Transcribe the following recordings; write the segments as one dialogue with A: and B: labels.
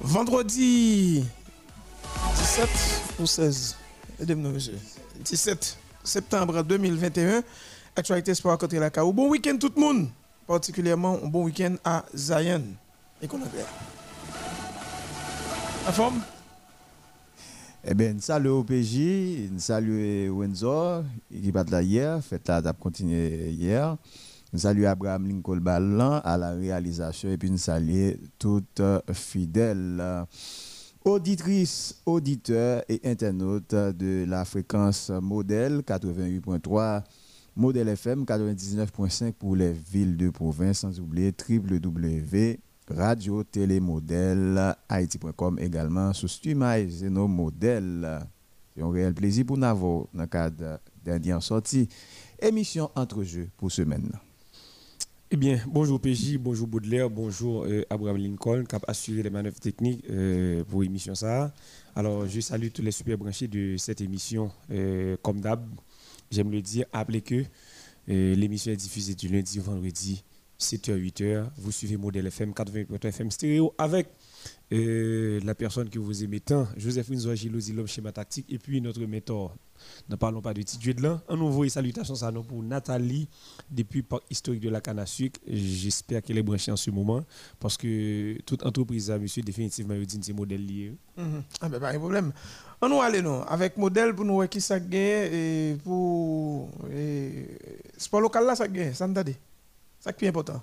A: Vendredi 17 ou 16 17 septembre 2021. Actualité sport à côté de la CAO. Bon week-end tout le monde. Particulièrement un bon week-end à Zion. Et qu'on La forme?
B: Eh bien, salut au PJ, salut Wenzo, qui bat là hier, fait la continué hier. Salut Abraham Lincoln Ballan à la réalisation et puis nous saluons toutes fidèles auditrices, auditeurs et internautes de la fréquence modèle 88.3, modèle FM 99.5 pour les villes de province, sans oublier www radio télémodèle haïti.com également sous Stuma et Zeno Modèle. C'est un réel plaisir pour nous dans le cadre dernière sortie émission entre jeux pour semaine.
C: Eh bien, bonjour PJ, bonjour Baudelaire, bonjour euh, Abraham Lincoln qui a assuré les manœuvres techniques euh, pour l'émission ça. Alors, je salue tous les super branchés de cette émission. Euh, comme d'hab, j'aime le dire, appelez que l'émission est diffusée du lundi au vendredi 7h, 8h. Vous suivez Modèle FM, 80.3 FM stéréo avec la personne que vous aimez tant, Joséphine Zouagilosi, l'homme schéma tactique, et puis notre mentor. Ne parlons pas de Tidjoué de. Un nouveau et salutations à nous pour Nathalie, depuis Parc historique de la canne à sucre. J'espère qu'elle est branchée en ce moment, parce que toute entreprise a, monsieur, définitivement, dit c'est modèle lié.
A: Mm Ah ben, pas de problème. On nous aller, non, avec modèle pour nous voir qui ça gagne, et pour. Et, sport local là, ça gagne, ça me c'est qui est important.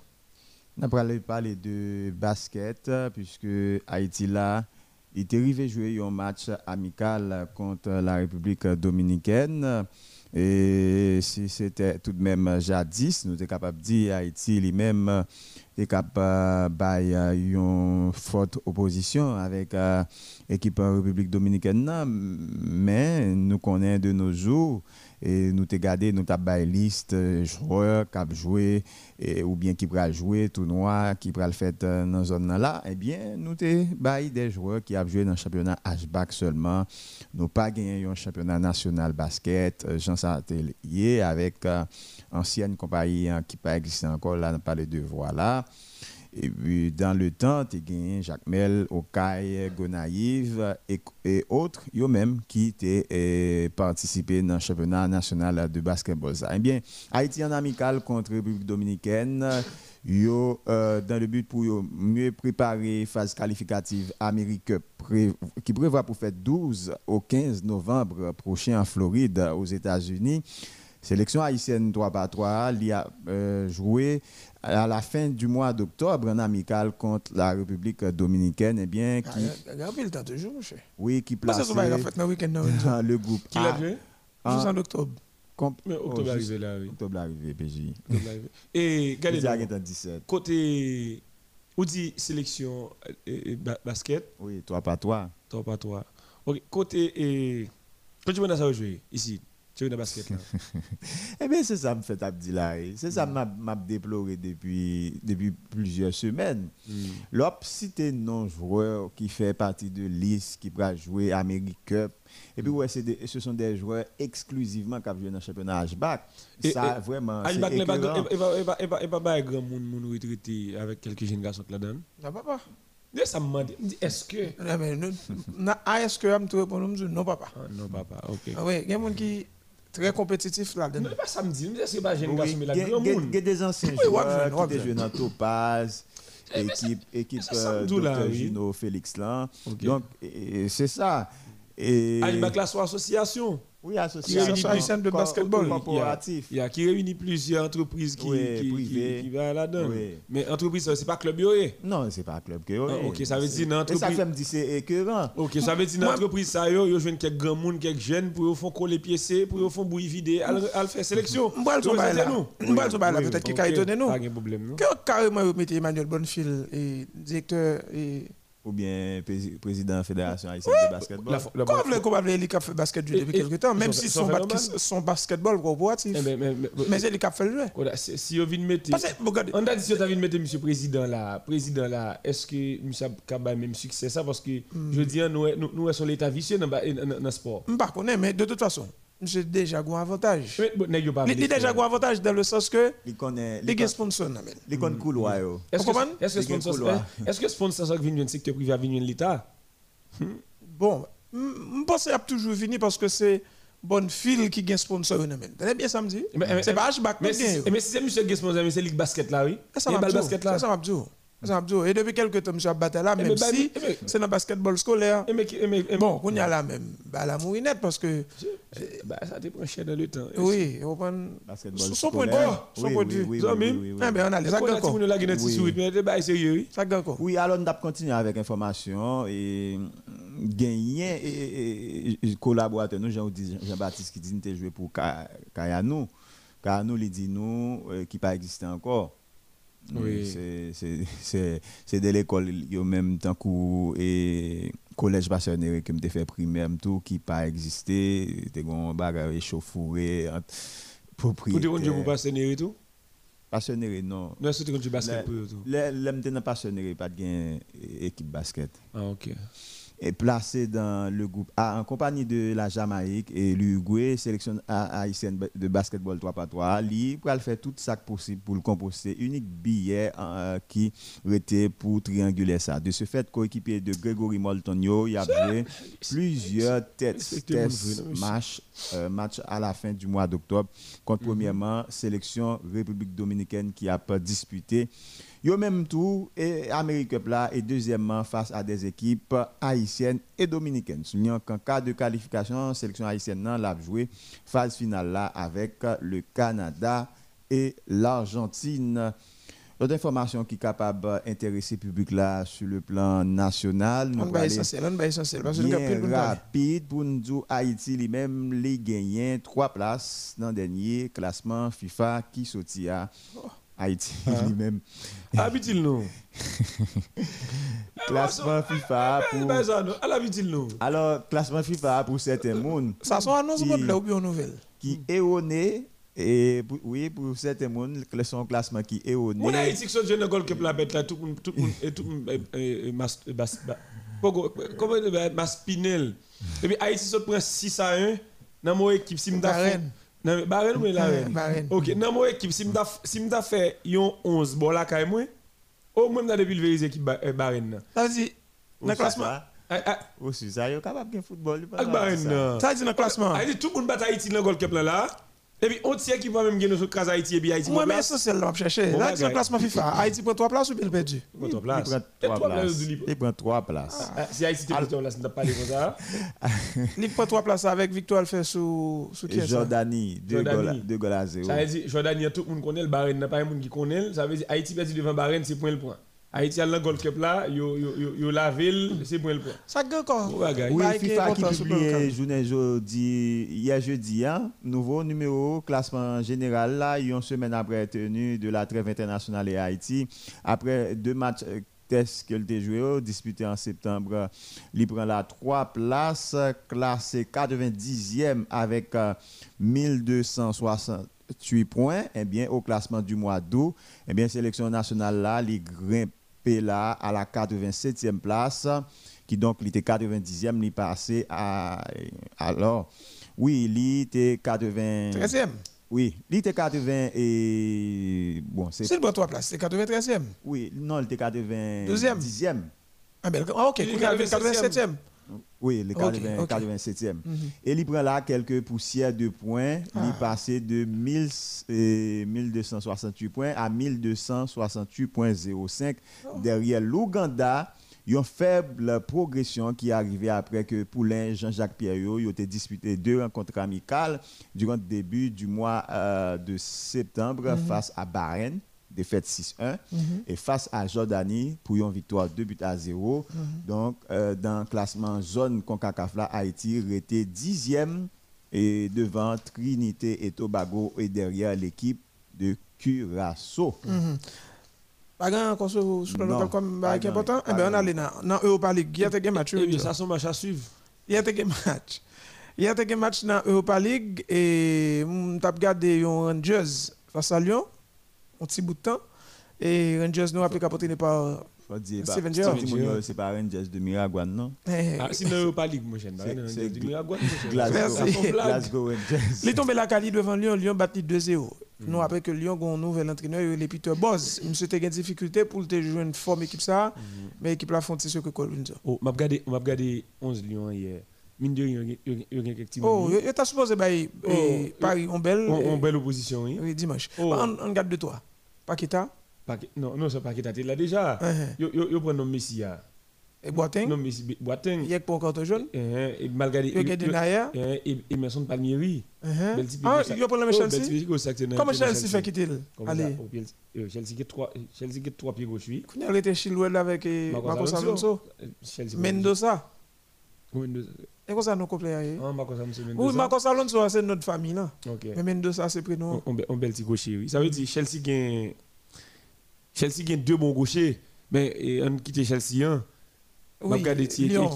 B: On a parler de basket, puisque Haïti là, il est arrivé jouer un match amical contre la République dominicaine. Et si c'était tout de même jadis, nous sommes capables de dire Haïti lui-même est capable de une forte opposition avec l'équipe République dominicaine. Mais nous connaissons de nos jours et nous avons gardé nous avons une liste de joueurs qui joué ou bien qui pourraient jouer tournoi qui le faire dans la zone là eh bien nous avons des joueurs qui ont joué dans le championnat HBAC seulement. Nous pas gagné un championnat national basket euh, Jean Sartellier avec euh, ancienne compagnie hein, qui pas existé encore là on parle de voilà et puis, dans le temps, tu as gagné Jacques Mel, Okaï, Gonaïve et, autres, eux-mêmes qui ont eh, participé dans le championnat national de basketball. Eh bien, Haïti en amical contre République dominicaine. Yo, euh, dans le but pour mieux préparer phase qualificative Amérique qui prévoit pour faire 12 au 15 novembre prochain en Floride aux États-Unis. Sélection haïtienne 3 par 3, il a joué à la fin du mois d'octobre en amical contre la République dominicaine. Eh bien, qui.
A: Ah, le temps toujours, monsieur.
B: Oui, qui place. le groupe.
C: Qui l'a joué?
A: Juste en octobre.
C: Mais octobre oh, arrivé là, oui.
B: Octobre arrivé, PJ.
C: Et, regardez, côté. Où dit sélection euh, basket?
B: Oui, toi pas toi.
C: Toi pas toi. Ok, côté. Et, quand tu ça jouer ici basket
B: Eh bien, c'est ça me fait Abdilaï. C'est ça m'a m'a déploré depuis, depuis plusieurs semaines. Mm. L'op cité non joueur qui fait partie de liste qui va jouer America Cup. Et puis, ouais, ce sont des joueurs exclusivement qui joué dans le championnat HBAC. Ça, vraiment, c'est écœurant.
C: Et pas, et pas, grand monde retraité avec quelques jeunes garçons donnent.
A: Non, papa.
C: Ça me dit, est-ce que.
A: Est-ce que je me réponds non, papa.
C: Non, papa, ok.
A: Oui, il y a des gens qui très compétitif là-dedans.
C: Non, pas samedi, c'est pas jeune garçon, mais la
B: grand monde? Il y a des anciens joueurs qui jouent dans Topaz, équipe, équipe de Gino Félix là. Donc, c'est ça.
C: Et... Ah, il la association.
B: Oui, association
A: de basketball.
B: Corporatif.
C: Il y a qui réunit plusieurs entreprises qui, oui, qui, qui, qui, va là-dedans. Oui. Mais entreprise, ce n'est pas club Yoré
B: Non, ce n'est pas club Yoré.
C: Ah, ok, ça veut dire une entreprise.
B: Et ça fait me dire c'est écœurant.
C: Ok, ça veut dire une entreprise, ça y est, il y a quelques grands monde, quelques jeunes pour faire coller pieds, pour faire bouillir vider, à faire sélection.
A: On va le tomber là. On va le tomber là, peut-être qu'il a étonné nous. Pas de problème. Carrément, vous mettez Emmanuel Bonnefil, directeur et
B: ou bien président de la Fédération haïtienne de basketball.
A: Comment vous voulez qu'il fait basket depuis quelque temps, même si son, son basketball corporatif. Eh, mais c'est a fait le jeu.
C: Si vous venez mettre. On a dit si vous venez mettre M. Président là, président là, est-ce que M. Kaba a même succès ça Parce que hmm. je dis, nous, nous sommes l'état vicieux dans le sport.
A: Je ne sais pas, mais de toute façon, monsieur déjà un avantage. Il déjà un avantage dans le sens que
B: Il connaît.
A: il y a sponsor nan men.
B: Il connaît couloir.
C: Est-ce
A: Vous
C: que
A: comprenez?
C: est-ce que sponsor
B: couloir.
C: est-ce que sponsor ça vient du secteur privé à venir l'État?
A: Bon, je pense qu'il a toujours fini parce que c'est bonne file qui gagne sponsor. T'as bien ça me dit?
C: Mais- mais-
A: C'est pas H-back
C: Mais mais si c'est monsieur qui sponsor, mais c'est ligue basket là oui.
A: Ça
C: Il y a
A: m'a
C: basket là.
A: Ça m'a. Ça. Et depuis quelques temps, je suis battu là,
C: Eh,
A: même
C: mais bah,
A: si
C: eh,
A: c'est dans le basketball scolaire.
C: Mais et-
A: Bon, on y a là même, bah, la mourinette parce que,
C: bah ça dépend cher dans le temps.
A: oui, on prend
B: Basketball
A: son point de. Son
B: Oui,
A: point de vue.
B: oui, oui,
A: Ah, ben, on a les
C: Ça
A: accords.
C: mais c'est pas sérieux oui.
A: Ça gagne encore.
B: Oui, alors on va continuer avec information et gagner et, collaborateur nous Jean Jean-Baptiste qui dit nous joué pour Ka- Kayano. Kayano lui dit nous euh, qui pas existé encore.
C: Oui.
B: C'est- de l'école yo même tant que et collège passionné que me fait primaire tout qui pas existé, te gon bagarre échauffouré entre
C: Pour dire
B: propriétaires.
C: vous tout.
B: Passionné non.
C: Non, c'est tu basket pour tout.
B: L'aime pas de équipe basket.
C: Ah OK.
B: Est placé dans le groupe A en compagnie de la Jamaïque et l'Uruguay, sélection ha- haïtienne de basketball 3x3. Lui, pour faire tout ça possible pour le composter, unique billet euh, qui était pour trianguler ça. De ce fait, coéquipier de Gregory Moltonio, il a joué plusieurs têtes
C: Respectez mon
B: test
C: vrai, non, monsieur.
B: match, euh, match à la fin du mois d'octobre contre premièrement sélection République dominicaine qui a pas disputé Yo même tout et Amérique là et deuxièmement face à des équipes haïtiennes et dominicaines. Soulignant qu'en cas de qualification, sélection haïtienne l'a joué phase finale là avec le Canada et l'Argentine. L'autre information qui est capable d'intéresser le public là sur le plan national, nous
A: On va
B: aller
A: essentiel, on va essentiel. Parce que
B: rapide pour nous dire Haïti lui-même les gagnants trois places dans le dernier classement FIFA qui sortit à Haïti
C: Ah.
B: lui-même
C: Habitil nous.
B: classement FIFA
C: Eh
B: pour
C: ben l'habitil nous.
B: alors classement FIFA pour certains monde
A: Ça sont annonce
B: Qui-
A: de là ou bien nouvelle?
B: qui erroné et pour- oui pour certains monde son classement qui
C: Mon
B: erroné
C: Haïti qui sont jeunes goal que la bête là tout le monde tout le monde et tout euh, euh, euh, comment on dit mas Pinel. Et puis Haïti se prend 6 à 1 dans mon équipe si m'da Non, Barren ou la reine?
A: Barren.
C: OK, dans mon équipe si fait yon 11 bon là quand moi au moins m'da depuis le équipe euh.
A: Ça veut dire, dans le classement.
C: Ah, ah,
B: aussi ça yo capable de football.
A: Ça veut dire dans le classement.
C: Tout le monde bat Haïti dans goal que là là. Et puis on tient qui va même gagner sur crase Haïti et puis Haïti.
A: Moi, mais essentiel, là, je chercher. Là, c'est le classement FIFA. Haïti prend 3 places ou bien il perdu?
C: Prend trois
B: il
C: places.
B: prend
C: Et
B: trois
C: trois
B: places
C: places de libre.
B: il prend trois places
C: Ah, Si Haïti te prend là, c'est pas parler comme ça.
A: Il prend 3 places avec victoire fait sous qui
B: Jordanie deux
C: Jordanie.
B: goals deux goals à zéro
C: Ça veut dire, Jordanie, tout le monde connaît le Bahreïn, n'a pas un monde qui connaît. Ça veut dire, Haïti perdu devant Bahreïn, c'est point le point. Haïti a le Gold Cup là, yo, yo, yo, yo la ville, c'est point le point.
A: Ça gagne encore.
B: Oui, FIFA qui publie journée jeudi, hier jeudi, hein, nouveau numéro, classement général là, une semaine après tenue de la trêve internationale et Haïti. Après deux matchs euh, tests qu'elle a joué, oh, disputés en septembre, il prend la trois places, classé 90e avec euh, 1268 points. Eh bien, au classement du mois d'août, eh bien, sélection nationale là, il grimpé là à la 87e place qui donc il était 90e, il est passé à alors oui, il était 80
A: 13e.
B: oui, il était 80 et bon, c'est
A: C'est le bon 3 places. C'est 93e.
B: oui, non, il était 80
A: Deuxième.
B: 10e.
A: Ah, ben, ah, ok.
C: Il est
A: Il est 87e.
B: Oui, le
A: Ok,
B: 80,
A: ok.
B: 87e.
A: Mhm.
B: Et il prend là quelques poussières de points. Il
A: Ah.
B: passé de 1000, euh, 1268 points à 1268,05
A: Oh.
B: derrière l'Ouganda. Il y a une faible progression qui est arrivée après que Poulain, Jean-Jacques Pierrot, ils ont disputé deux rencontres amicales durant le début du mois euh, de septembre
A: Mhm.
B: face à Bahreïn, défaite 6-1, et face à Jordanie pour une victoire 2 buts à 0.
A: Mhm.
B: Donc, euh, dans le classement zone CONCACAF, là, Haïti était dixième et devant Trinité et Tobago et derrière l'équipe de Curaçao.
A: Mhm. Pas grand encore sur sur le local comme
B: grand,
A: important. Eh ben, on allait dans dans Europa League. Il y a des matchs.
C: Eh bien, ça sont matchs à suivre.
A: Il y a des matchs. Il y a des matchs dans Europa League? Et on t'a regardé un Rangers face à Lyon, un petit bout de temps. Et Rangers nous a pu capoter par
B: bah,
A: Steven Gerrard.
B: C'est pas Rangers de Miragouane, non?
A: Eh,
C: Ah, sinon, il pas Ligue, mon cher.
B: C'est-. Glasgow, Rangers.
A: Les tombés la Cali devant Lyon, Lyon battu 2-0.
C: Mm.
A: Nous, après que Lyon a un nouvel entraîneur, il est Peter Boz. Monsieur a des difficultés pour te jouer une forme équipe ça,
C: Mm.
A: mais équipe là font ce que Colvin dit.
C: Oh, m'a regardé, m'a regardé 11 Lions hier. Mine de rien, il y a- il quelques petits
A: Oh, tu as supposé bailler
C: Oh,
A: eh, Paris en belle.
C: On, on
A: eh,
C: belle opposition, oui.
A: Dimanche.
C: Oh.
A: On, on garde de toi.
C: Pas que- Non, non, c'est pas qu'il t'a là déjà.
A: eh,
C: Yo, yo, prend nom Messi, là.
A: et Boateng?
C: Non, Messi, Boateng.
A: Il y a pour encore jaune.
C: Eh, Et malgré.
A: Il y a.
C: Et Emerson Palmieri.
A: Ah, il y a pour le
C: Oh,
A: Chelsea? Comment Chelsea fait quitter Allez.
C: euh, Chelsea qui trois, qui est trois pieds gauche, oui.
A: Il a été Chilwell avec eh,
C: Marcos Alonso. Euh.
A: Mendoza.
C: Mendoza.
A: Et ça nous?
C: Ah,
A: Oui, Alonso, c'est notre famille là.
C: Ok.
A: Mais Mendoza, c'est prénom.
C: On, on, on bel petit gaucher, oui. Ça veut dire Chelsea gagne Chelsea gagne deux bons gauchers. Mais on quitte Chelsea un.
A: Oui,
C: Regarde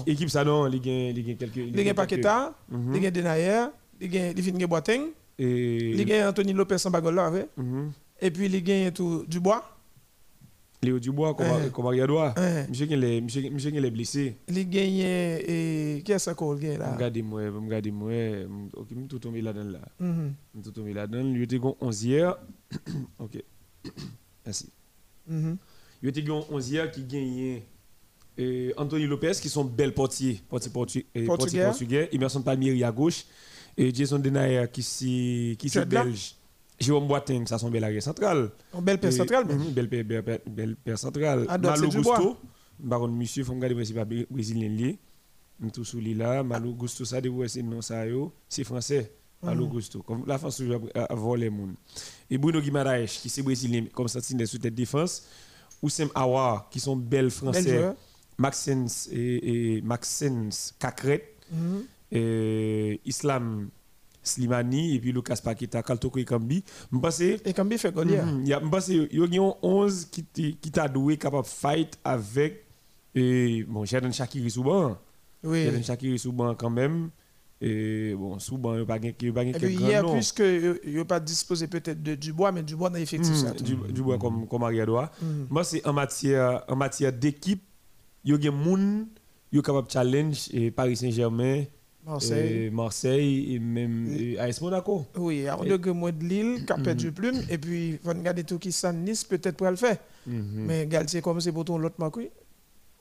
C: équipe ça non, il gagne il gagne quelques
A: Il y a Paqueta,
C: Mhm.
A: il y a Denayer, il a il y a Boateng, il a Anthony Lopez en bagole là.
C: Mhm.
A: et puis il a tout Dubois,
C: Léo Dubois comme
A: Eh.
C: Ariadois.
A: hein.
C: Monsieur qui qui les blessé.
A: il a et qui est ça qu'on gagne là?
C: Regardez-moi, regardez-moi, OK, me tout tombé là-dedans là. Me tout tombé là-dedans, il était gon 11 hier. OK. Merci.
A: mhm.
C: Il était gon 11 hier qui gagnait euh, Anthony Lopez qui sont belles portiers, portiers portugais, portiers
A: Portugais.
C: portugais, Emerson Palmieri à gauche et Jason Denayer qui c'est qui
A: Tu
C: c'est
A: es là?
C: belge. Jérôme Boateng, ça son bel central.
A: En belle paire centrale, même.
C: Mhm, Belle paire, belle paire, centrale.
A: Ah,
C: Malo
A: c'est.
C: Gusto. Baron monsieur, faut me garder si pas brésilien lié. Tout sous là, Malo Gusto ça ouais c'est non ça yo, c'est français. Malo
A: Mhm.
C: Gusto. Comme la France toujours a- volé moun. Et Bruno Guimaraes qui c'est brésilien comme sentinelle sous tête défense. Oussem Awa qui sont belles
A: Bel
C: français. Maxence et, et Maxence Cacret.
A: Mhm.
C: Islam Slimani et puis Lucas Paqueta, Kaltoko Kambi. Je pense
A: Et il fait goal hier.
C: Mhm. Il y a, pense qu'il y a 11 qui qui t'a doué capable fight avec et bon, Jordan Shakiri Souban.
A: Oui.
C: Jordan Shakiri Souban quand même. Et bon, Souban, il n'y a pas de
A: Et hier, puisque il n'y a pas disposé peut-être de Dubois, mais Dubois dans l'effectif. tout.
C: du, du bois comme, comme Ariadois.
A: Mhm.
C: Moi, c'est en matière, en matière d'équipe, il y a des gens qui sont capables de challenge et Paris Saint-Germain,
A: Marseille.
C: et Marseille et même et AS Monaco.
A: Oui, à degré moins de Lille, qui a perdu plume, et puis il faut regarder tout qui s'en Nice, peut-être pour le faire.
C: Mhm.
A: Mais Galtier, comme c'est pour ton l'autre marque, oui.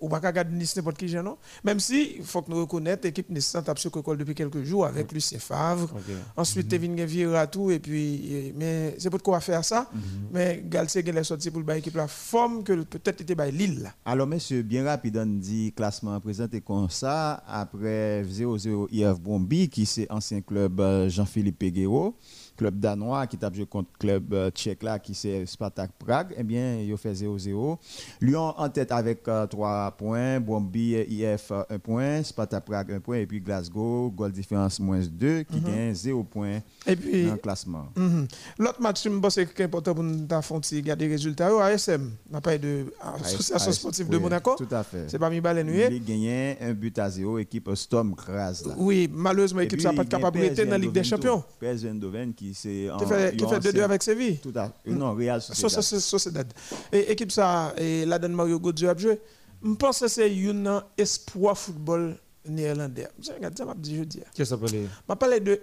A: Ou pas garder Nice n'importe qui, non? Même si, il faut que nous reconnaissions, l'équipe Nice tape sur le depuis quelques jours avec Lucien Favre.
C: Ok.
A: Ensuite, Kevin Vieira tout, et puis, mais c'est pour quoi faire ça? Mais Galtier, il est sorti pour le bail équipe la forme que peut-être était by Lille.
B: Alors, monsieur, bien rapide, on dit classement présenté comme ça. Après 0-0 IF Bromby, qui c'est ancien club euh, Jean-Philippe Peguero, club danois qui tape joué contre club euh, tchèque là, qui c'est Spartak Prague. Eh bien, il fait 0-0. Lyon en tête avec 3 points, Bromby IF 1 point, Spartak Prague 1 point, et puis Glasgow, goal différence moins 2, qui gagne 0 point
A: Et puis,
B: dans le classement.
A: mhm. l'autre match, je pense que c'est important pour nous faire regarder les résultats. Au ASM, on n'a pas de Association
B: AS,
A: sportive de Monaco.
B: Tout à fait.
A: C'est pas mis balle
B: Il gagné un but à 0, équipe Storm là.
A: Oui, malheureusement, l'équipe n'a pas de capacité
B: PSV
A: dans la Ligue des Champions.
B: Eindhoven qui c'est en
A: Qui fait, qui fait 2-2
B: ancien-
A: avec Séville.
B: tout à non Real
A: So-
B: Sociedad.
A: so- so- Sociedad. Et équipe ça, et là, dans Mario Godjo a joué. Je pense que c'est un espoir football néerlandais. Je regarde ça, je dis jeudi.
C: Qu'est-ce que ça
A: parle de.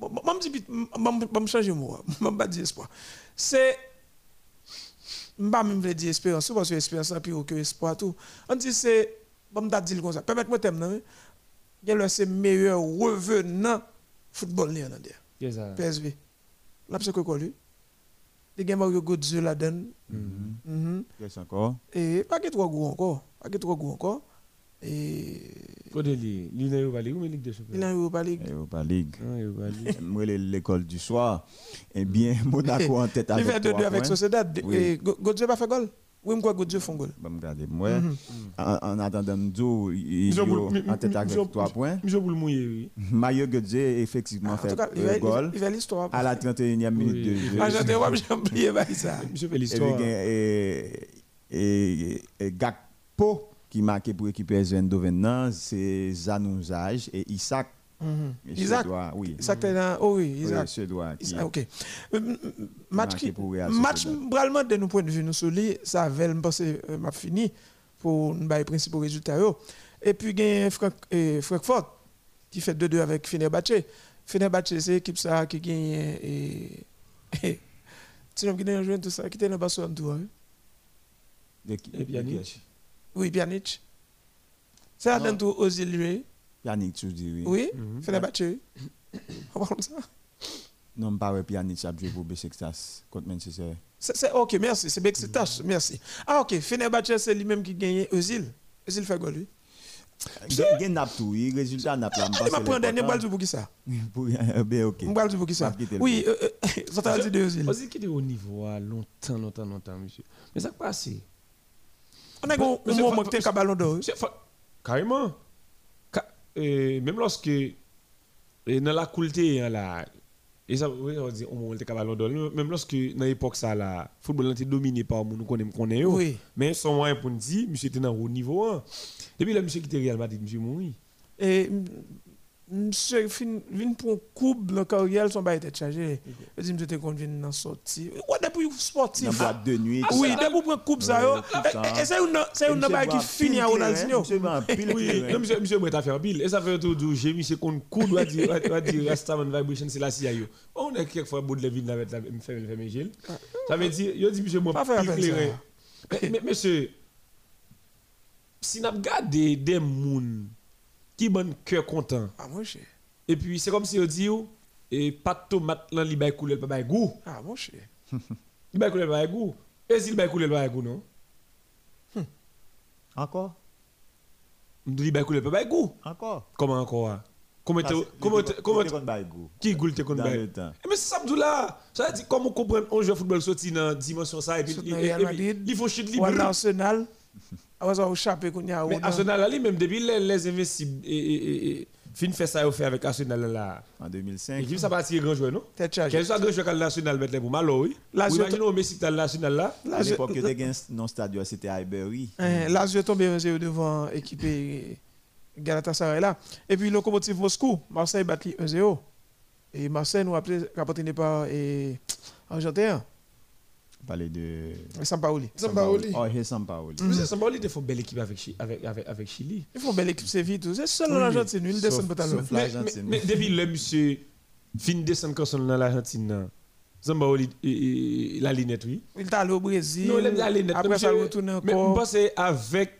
A: Je me dis, je vais changer mot. Je ne vais pas dire espoir. C'est. Je ne vais pas même dire espérance, parce que espérance pire que espoir. Tout. On dit c'est. Je vais dire comme ça. Permettez-moi de dire, il y a le meilleur revenant football néerlandais.
C: Que ça
A: PSV. Là, c'est quoi lui Il y a Mario Godjo là-dedans.
B: Mhm.
A: Mhm.
B: Qu'est-ce encore
A: Et pas que trop gros encore. Pas que trop gros encore. Et
C: Côté lui, lui n'a pas Ligue ou Ligue des Champions?
A: Il a eu Europa League.
B: Europa League.
C: Ah, Europa League.
B: Moi les- l'école du soir. Eh bien Monaco en tête
A: Il
B: avec
A: fait 2-2
B: trois
A: avec. Sociedad.
B: Oui.
A: Et Go- pas fait goal? Oui, moi, Godjo fait goal.
B: Bon, regardez moi en, en attendant
C: Boul- mi-
B: en tête avec
C: Jean-
B: 3 points.
C: Monsieur pour le mouiller, oui.
B: Mario Götze effectivement
A: En
B: fait un
A: va-
B: goal
A: il va l'histoire.
B: à la 31e minute de jeu.
A: Ah, j'ai oublié ça.
C: Fait
B: Et,
C: l'histoire.
B: et, Gakpo qui marqué pour l'équipe PSV Eindhoven, non, c'est Zanouzage et Isaac.
A: Mhm.
B: et
A: Isaac.
B: Suédois, oui.
A: Isaac, t'es dans. Oh oui,
B: Oui,
A: Isaac.
B: Suédois qui
A: Isaac, ok. Euh, Match qui.
B: pour Real
A: Match, vraiment, de nos points de vue, nous, sur lui, ça avait, je pense, euh, m'a fini. pour nous les principaux résultats. Et puis, il y a Frankfurt qui fait 2-2 avec Fenerbahce. Fenerbahce, c'est l'équipe ça qui gagne. Et, tu sais, qui a joué tout ça, qui était dans Barcelone tout. Hein?
C: Et Pjanic
A: Oui, Pjanic. C'est là tout aux
B: Pjanic, tu dis oui?
A: Oui, mhm. Fenerbahce. On parle ça.
B: Non, pas Pjanic a joué pour Besiktas contre Manchester.
A: C'est OK, merci, c'est Besiktas, merci. Ah OK, Fenerbahce c'est lui-même qui gagne Özil. Özil fait quoi lui?
B: A nap tout, il résultat nap là.
A: Il m'a pris un dernier balle pour qui ça
B: Bien OK.
A: Un balle pour qui ça Oui, ça t'a dit de Özil.
C: Özil qui était au niveau longtemps longtemps longtemps monsieur. Mais ça passe.
A: On a un moment que tu as ballon d'or.
C: Carrément. Même lorsque dans la coulée là et ça, oui, on dit, on était ballon d'or. Même lorsque, dans l'époque, ça, là, le football était dominé par nous connaissons, connaît. Oui. Mais son moyen pour nous dire, monsieur était dans haut niveau. Hein. Depuis là, monsieur qui était Real Madrid, monsieur mouri.
A: Et monsieur vient pour une coupe le carrière son bail était chargé je dis monsieur qu'on vient d'en sortir ouais depuis sportif.
B: Dans boîte de nuit.
A: Oui depuis pour coupe ça et c'est une c'est une bail qui finit à Ronaldinho.
C: oui. monsieur monsieur moi t'a fait pile. Et ça fait tout du j'ai mis c'est qu'on coup doit dire doit dire Rastaman vibration c'est la CIA on est quelquefois bout de la ville avec la me fait me fait gel ça veut dire yo monsieur moi éclairé mais monsieur si n'a regardé des moun qui bon cœur content.
A: Ah, mon cher.
C: Et puis, c'est comme si on dit, et pas de tomate, là, il va couler, il va goût.
A: Ah, mon cher.
C: il va couler, il va goût. Et s'il va couler, il va goût, non?
B: Hum. Encore?
C: Il va couler, il va goût.
B: Encore?
C: Comment encore? Comment tu comment comment qui goûte te connaît
B: le temps
C: mais c'est ça là ça dire comment comprendre un jeu football sorti dans dimension ça et puis il faut chute libre
A: Arsenal Ça échappé qu'on y a.
C: Mais Arsenal, là, même depuis les, les investisseurs, et, fin fait ça, fait avec Arsenal là.
B: En 2005.
C: Et ça parti grand joueur, non? Quel soit grand joueur quand national mettre pour Malo, oui. Imaginez au Messi le national là.
B: À l'époque, que tu non stade, c'était Highbury.
A: Là, je tombé devant l'équipe Galatasaray là. Et puis, Lokomotiv Moscou, Marseille battu 1-0. Et Marseille nous a rapporté par Argentin
B: parler de.
A: Sampaoli.
B: Sampaoli. Oh, c'est Sampaoli.
C: Mm. Sampaoli, il faut une belle équipe avec, avec, avec, avec Chili.
A: Il faut une belle équipe Séville, tout. C'est seul l'Argentine, il descend pas
C: Sauf l'Argentine. Mais, depuis le monsieur fin descend quand dans l'Argentine, Sampaoli, la lunette, oui.
A: Il est allé au Brésil.
C: Non, il est
A: allé
C: lunette. Après, ça retourne encore. Mais je pense avec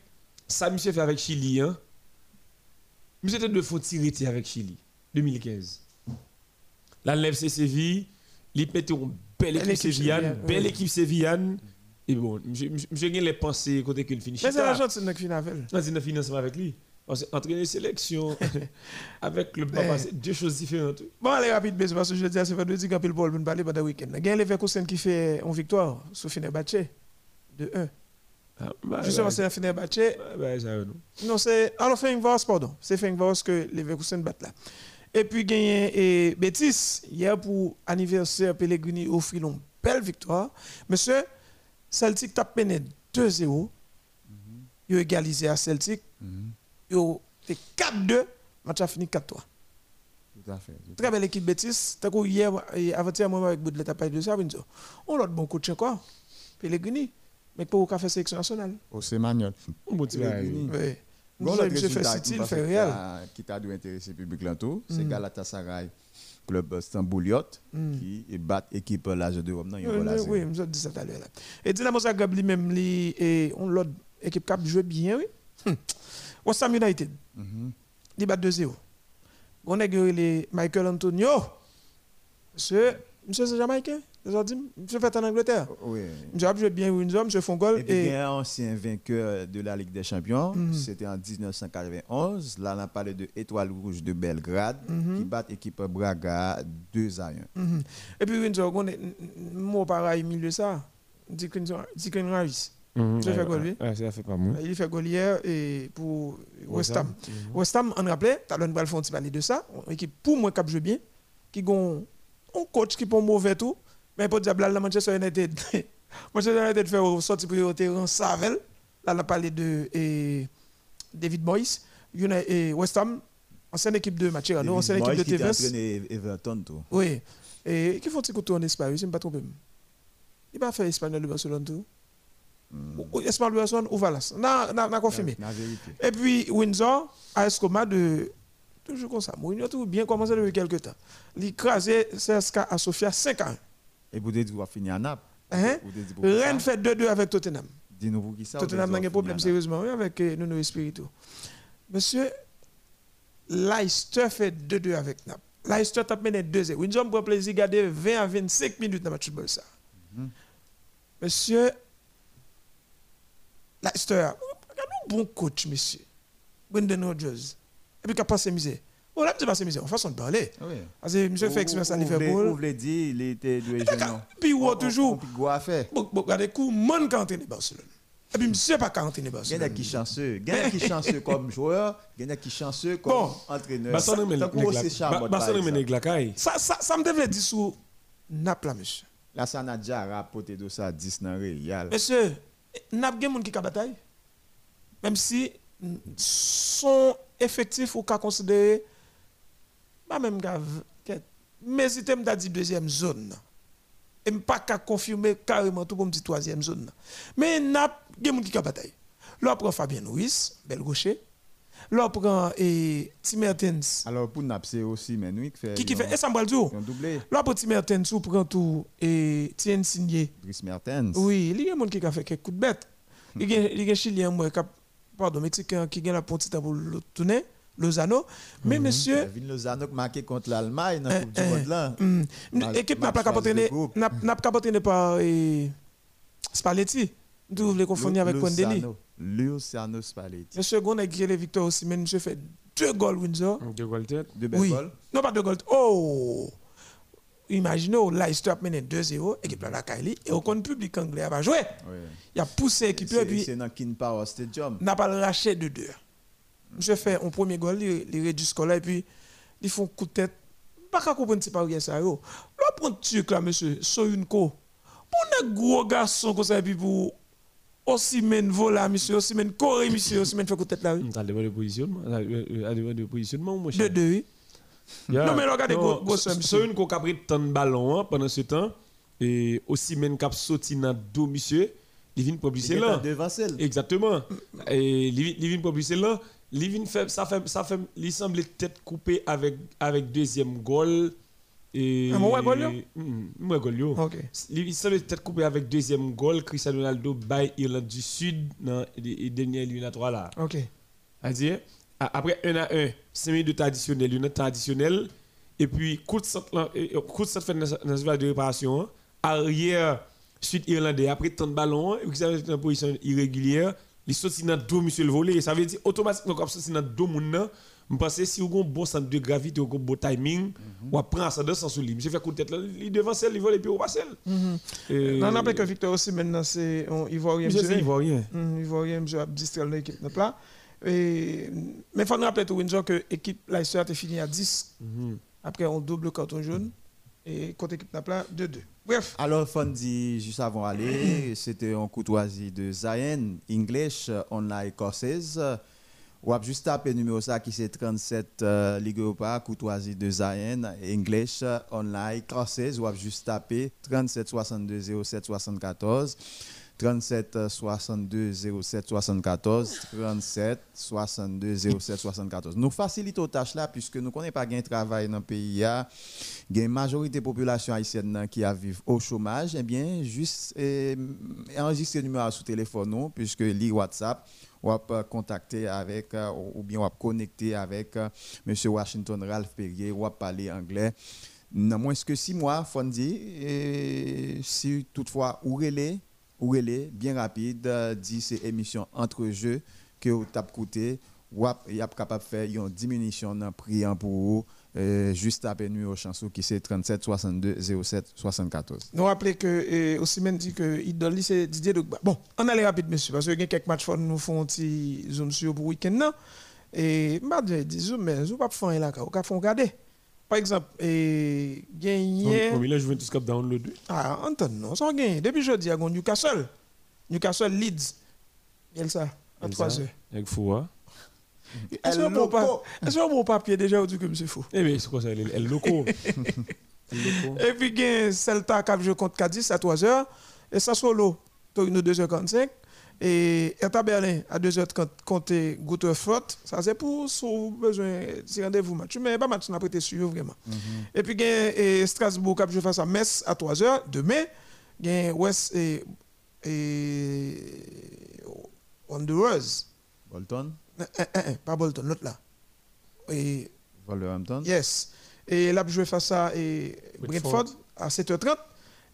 C: ça, monsieur fait avec Chili, hein. Monsieur était de faut tirer avec Chili, 2015. La lève c'est Séville, il pète un belle équipe sévillane, belle équipe sévillane. Et bon, j'ai les pensées côté qu'il finit.
A: Mais c'est l'Argentine qui finit avec
C: elle. financement avec lui. Parce qu'entraîner sélection avec le papa, c'est deux choses différentes.
A: Bon, allez, rapide, parce que je dis, c'est fait deux dire qu'il pour parler pendant le week-end. Il y a Leverkusen qui fait une victoire sur Fenerbahce de 1. Ah, bah, Justement, bah, c'est un Fenerbahce.
C: Bah, bah, non
A: c'est. Alors, Fenerbahce, pardon. C'est Fenerbahce que Leverkusen bat là. Et puis, gagné et Bétis, hier pour anniversaire, Pellegrini offre une belle victoire. Monsieur, Celtic t'a mené 2-0. Il a égalisé à Celtic. Il a fait 4-2. Match a fini 4-3. Tout
B: à fait.
A: Très belle équipe Bétis. T'as que hier, avant-hier, moi, avec Boudelet, t'as parlé de ça. On a bon coach encore. Pellegrini. Mais pour faire sélection nationale.
B: Oh, c'est Manuel.
C: Bon, tu
A: Oui. Le fait City, il fait réel.
B: Qui t'a dû intéresser le public tout, c'est mm. Galatasaray, club Stambouliot, mm. qui bat l'équipe l'âge de Rome.
A: Oui, je dit ça tout à l'heure. Et Dynamo Zagreb lui-même, on l'autre équipe qui a joué bien, oui. Hum. West Ham United, il bat 2-0. On a Michael Antonio. Monsieur, monsieur c'est Jamaïcain? Je fait en Angleterre.
B: Oui.
A: J'ai joué bien Windsor, je font goal.
B: Et puis, et... un ancien vainqueur de la Ligue des Champions, mm -hmm. c'était en 1991. Là, on a parlé de Étoile Rouge de Belgrade, mm -hmm. qui bat l'équipe Braga 2 à 1. Mm
A: -hmm. Et puis, Windsor, on est, moi, pareil, milieu ça, Declan Harris.
C: Mm -hmm. fait goal, oui. ça fait pas moi.
A: Il fait goal hier et pour West Ham. West Ham, on rappelait, tu as le font parler de ça, une équipe pour moi qui joue bien, qui a un coach qui est mauvais tout. Mais pour dire, là, Manchester United, Manchester United fait sortir pour le terrain Savel. Là, on a parlé de et, David Moyes. Et West Ham, ancienne équipe de Macherano, ancienne équipe de
B: Tevez. Everton, tout.
A: Oui. Et qui font-ils tour en Espagne, je ne me pas tromper. Il va faire Espagnol de Barcelone, tout. ou Esmal Wilson ou Valence. On a confirmé. Et puis Windsor, à Escoma de toujours comme ça. Mourinho tout bien commencé depuis quelques temps. Il écrasé CSK à Sofia 5 ans.
B: Et vous dites que vous finir à Naples.
A: Hein?
B: Vous?
A: Rennes fait 2-2 avec Tottenham.
B: Dis-nous pour qui ça.
A: Tottenham
B: vous
A: a un
B: vous
A: problème sérieusement avec euh, Nuno Espirito. Monsieur, Leicester fait 2-2 avec Naples. Leicester tape mené 2-0. Windsor prend plaisir de garder 20 à 25 minutes dans le match de football ça.
B: Mhm.
A: Monsieur, Leicester, un bon coach, monsieur. Brendan Rodgers. Et puis, qui a passé misère. Bon, là, tu passes misère. En façon de parler. Parce que monsieur fait expérience à Liverpool.
B: Vous voulez dire, il était doué jeune.
A: Puis, ou toujours.
B: Puis, quoi faire?
A: Bon, bon, regardez, coup, man quand il est Barcelone. Et puis, monsieur pas quand il est
B: Il y en
A: Barcelone.
B: a qui chanceux. Il y en a qui chanceux comme joueur, il y en a qui chanceux comme entraîneur.
C: Barcelone Barcelone nèg la kay.
A: Ça, ça, ça me devait dire sur Naples, là, monsieur.
B: Là, ça n'a déjà rapporté de ça 10 dans Real.
A: Monsieur, Naples, il y a des gens qui ont bataille. Même si son effectif ou qu'à considérer, pas même mais si tu me dit deuxième zone. Et pas qu'à confirmer carrément tout pour me dire troisième zone. Mais Naples, il y a des gens qui ont bataille. Là, prend Fabien Ruiz, bel gaucher. Là, prend eh, Tim Mertens.
B: Alors, pour Naples, c'est aussi Menui qui fait.
A: Qui, fait?
B: Ont-
A: Et ça me
B: ont doublé.
A: Là, pour Tim Mertens, on prend tout et Tien Signé.
B: Mertens.
A: Oui, il y a des gens qui ont fait quelques coups de bête. Il y a il y a des Chiliens, qui a- pardon, Mexicain, qui ont la petite pour le tourner, Lozano. Mais monsieur,
B: Vin Lozano qui marqué contre l'Allemagne dans la
A: Eh,
B: Coupe du
A: eh,
B: Monde là.
A: hum,
B: Mal-
A: l'équipe n'a pas capoté par eh, Spalletti. Vous voulez confondre avec.
B: Lozano. Luciano Spalletti.
A: Monsieur Gon a gagné les victoires aussi, mais monsieur fait deux goals Windsor.
C: De gol tête.
B: De belles goals.
A: Non, pas deux goals. Oh! Imaginez, oh, Leicester a mené 2-0, équipe là, la Kylie, et au compte public anglais a pas joué.
B: Oui.
A: Il a poussé l'équipe, et
B: C'est
A: puis
B: c'est dans King Power Stadium.
A: n'a pas le raché de deux. Monsieur fait un premier goal, il il réduit ce là et puis ils font coup de tête. Pas qu'à comprendre si pas rien ça yo. Là prend truc là monsieur, Soyunko. Pour un gros garçon comme ça et puis pour aussi men vola monsieur, aussi men coré monsieur, aussi men fait coup de tête là. oui.
C: On t'a demandé de positionnement. À demandé de positionnement, mon cher.
A: De deux. oui.
C: Yeah.
A: Non, mais regardez,
C: une qu'on a pris tant de ballons hein, pendant ce temps. Et aussi, même cap sorti dans dos, monsieur. Il vient
B: est
C: là.
B: devant celle.
C: Exactement. Et il vient c'est là. Il vient fait, ça fait, ça fait, il semble tête coupée avec, avec deuxième goal. Et.
A: Ah, goal, yo?
C: Mm, goal.
A: OK.
C: Il semble tête coupée avec deuxième goal. Cristiano Ronaldo by Irlande du Sud dans les derniers éliminatoires là.
A: OK.
C: C'est-à-dire, a- après 1 à 1, 5 minutes additionnelles, une temps additionnel, et puis coup de et coup de de réparation, arrière, suite irlandais, après tant de ballons, et vous avez en position irrégulière, il sorti dans deux monsieur le volet, ça veut dire automatiquement comme c'est dans deux moun je pense si vous avez un bon centre de gravité, un bon timing, ça dans le sens où il fait coup de tête il devant celle, il vole et puis on passe celle. Et-
A: Non, non, que Victor aussi maintenant c'est on Ivoirien.
C: C'est
A: monsieur.
C: ivoirien.
A: Hum, Ivoirien, monsieur a distrait l'équipe. Et mais faut nous rappeler tout Windsor que l'équipe Leicester a fini à 10
C: Mhm.
A: Après, on double carton jaune. Et côté équipe Napla, 2-2. Bref.
B: Alors, Fondi, juste avant d'aller, c'était en courtoisie de Zayen, English, online courses. Ou a juste tapé numéro ça qui c'est 37 euh, Ligue Europa, courtoisie de Zayen, English, online courses. Ou juste tapé 37 62 07 74. 37 euh, 62 07 74 37 62 07 74 nous facilitons tâche là puisque nous connaissons pas gain travail dans le pays a une majorité population haïtienne qui a au chômage eh bien juste eh, enregistrer numéro sous téléphone non puisque li WhatsApp ou peut contacter avec euh, ou bien ou connecter avec euh, monsieur Washington Ralph Perrier ou parler anglais. Non moins que six mois Fondi et si toutefois ou relais ou relais bien rapide euh, dit c'est émission entre jeux que vous tape coûté ou y a capable de faire une diminution dans prix hein, pour vous euh, juste à peine au chanson qui c'est 37 62 07 74
A: Nous rappelons que aussi même dit que idole c'est Didier Drogba. Bon, on allait rapide monsieur parce que y a quelques matchs faut nous font un petit zone sur pour week-end non? Et m'a dit zoom mais vous pas faire là ka font regarder. Par exemple, et gagner
C: Au milieu, Juventus Cup download.
A: Ah, Anton, non, sans gagner. Depuis jeudi, il y a Newcastle. Newcastle Leeds. Il ça, à 3 heures.
C: Avec Foua.
A: Est-ce que mon papier déjà dit que c'est fou?
C: Eh bien, c'est quoi ça, elle est loco? loco.
A: Et puis, il y a Celta qui a joué contre Cadiz à 3 heures. Et ça, solo, Torino 2h45. Et Hertha Berlin à 2h30 contre Gutterfort. Ça, c'est pour son besoin de rendez-vous match. Mais pas match, on a prêté sur vraiment. Et puis, il y a Strasbourg qui a joué face à Metz à 3h. Demain, il y a West et, et Wanderers.
B: Bolton,
A: Eh, eh, eh, pas Bolton, l'autre là. Et,
B: Wolverhampton?
A: yes. Et là, joué face à et
C: Brentford.
A: À 7h30.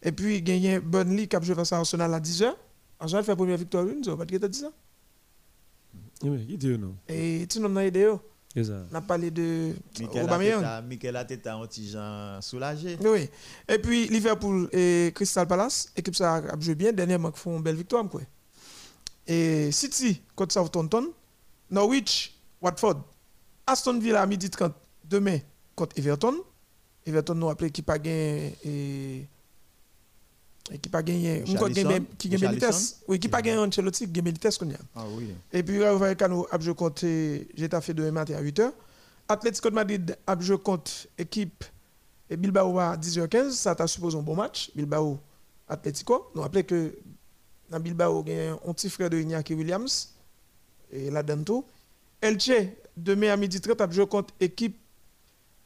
A: Et puis, il y a Burnley qui a joué face à Arsenal à 10h. Fait la première victoire, une, ça va pas dire que tu as dit ça.
C: Oui, il dit non?
A: Et tu n'en as aidé. oh.
C: C'est ça.
A: On a parlé de Aubameyang.
B: Mikel Arteta, un petit gens soulagé.
A: Oui. Et puis Liverpool et Crystal Palace, équipe ça a joué bien. Dernièrement, ils font une belle victoire. Quoi. Et City contre Southampton, Norwich, Watford, Aston Villa à midi 30 demain contre Everton. Everton nous rappelle qui pas gagné et et qui pas gagné qui gagne. Benitez. Oui, qui pas gagné Ancelotti, qui gagne Benitez qu'on y a.
B: Ah oui.
A: Et puis, Rayo Vallecano a joué contre Getafe demain matin à 8h. Atlético de Madrid a joué contre équipe et Bilbao à 10h15. Ça t'a supposé un bon match. Bilbao, Atlético. Nous rappelons que dans Bilbao, il y a un petit frère de Iñaki Williams et là tout. Elche, demain à midi 30, a joué contre équipe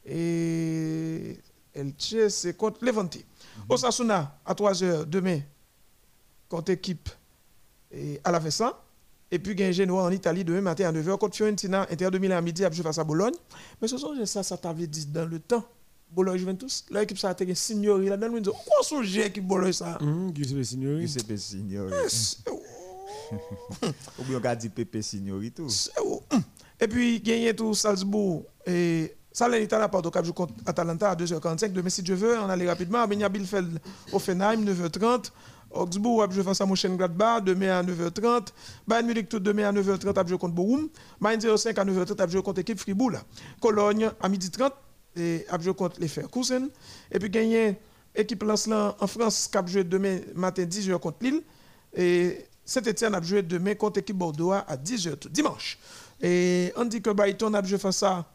A: et Elche, c'est contre Levante. Osasuna, à 3h demain, contre équipe et à la Vessan. Et puis, il y a un Genoa en Italie demain matin à 9h. Contre Fiorentina, Inter de Milan à midi, à jouer face à Bologne. Mais ce sont ça, ça t'avait dit dans le temps. Bologne Juventus, l'équipe ça a été Signori là-dedans. Nous disons, quoi son jeu qui Bologne ça?
C: Hum, Giuseppe Signori.
B: Giuseppe Signori.
A: C'est où?
B: Ou bien on a dit Pepe Signori tout.
A: Et puis, gagner tout Salzbourg et Salernitana part au cap contre Atalanta à 2h45. Demain, si Dieu veut, on allait rapidement. Arminia Bielefeld, Offenheim, 9h30. Augsbourg joué face à Mönchengladbach, demain à 9h30. Bayern Munich, tout demain à 9h30, a joué contre Bochum. Mainz 05 à 9h30, a joué contre l'équipe Fribourg. Cologne à 12h30, et a joué contre les Leverkusen. Et puis, gagner équipe Lancelin en France, qui a joué demain matin 10h contre Lille. Et Saint-Etienne a joué demain contre l'équipe Bordeaux à 10h tout dimanche. Et on dit que Brighton a joué face à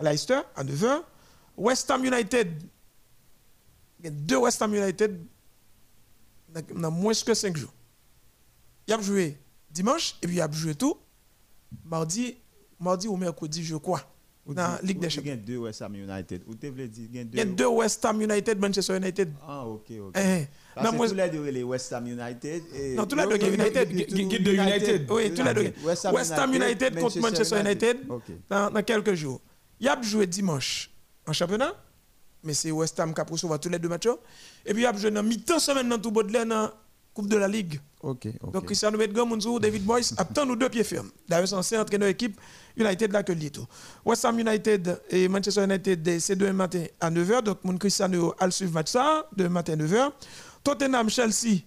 A: Leicester à 9h. West Ham United, il y a deux West Ham United dans- moins que 5 jours. Il a joué dimanche et puis il a joué tout mardi, mardi ou mercredi, je crois, dans la Ligue des
B: Il y
A: Champions.
B: a deux West Ham United. Ou te voulez dire il y a deux.
A: West Ham United, Manchester United.
B: Ah ok ok.
A: Eh,
B: Parce
A: non,
B: que tous les deux les West Ham United. et-
A: Non, tous les deux,
B: Non,
A: il y a
B: non,
A: United.
C: United.
A: Oui, tous les deux.
B: West Ham
A: United contre Manchester United dans quelques jours. Il a joué dimanche en championnat, mais c'est West Ham qui a recevoir tous les deux matchs. Et puis il a joué dans mi-temps semaine dans tout Baudelaire dans la Coupe de la Ligue. Donc Cristiano Edgar, Mounzou, David Boyce, attend nous deux pieds fermes. D'ailleurs, c'est ancien entraîneur équipe United là que tout. West Ham United et Manchester United, c'est demain matin à 9h. Donc, mon Cristiano a le suivre match ça, demain matin à 9h. Tottenham, Chelsea,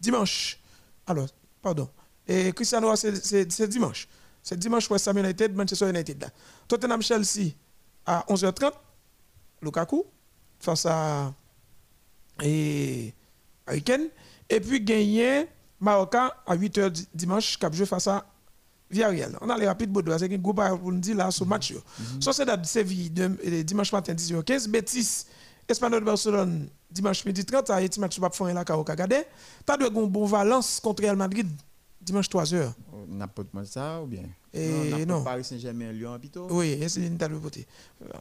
A: dimanche. Alors, pardon. Et Cristiano, c'est dimanche. C'est dimanche West Ham United, Manchester United là. Tottenham, Chelsea à 11h30. Lukaku face à et Hurricane. Et puis gagner Marocain à 8h di- dimanche, cap joué face à Villarreal. On a les rapides Bordeaux, c'est un groupe pour nous dire là sur match. de Séville dimanche matin 10h15. Betis, Espanyol de Barcelone, dimanche midi 30. Ça a été match pas faire là, Kao Kagade. T'as de bon Valence contre Real Madrid, dimanche 3h.
B: N'importe quoi ça ou bien?
A: Et
B: n'importe
A: non.
B: Paris Saint-Germain Lyon plutôt.
A: Oui, et c'est une table côté.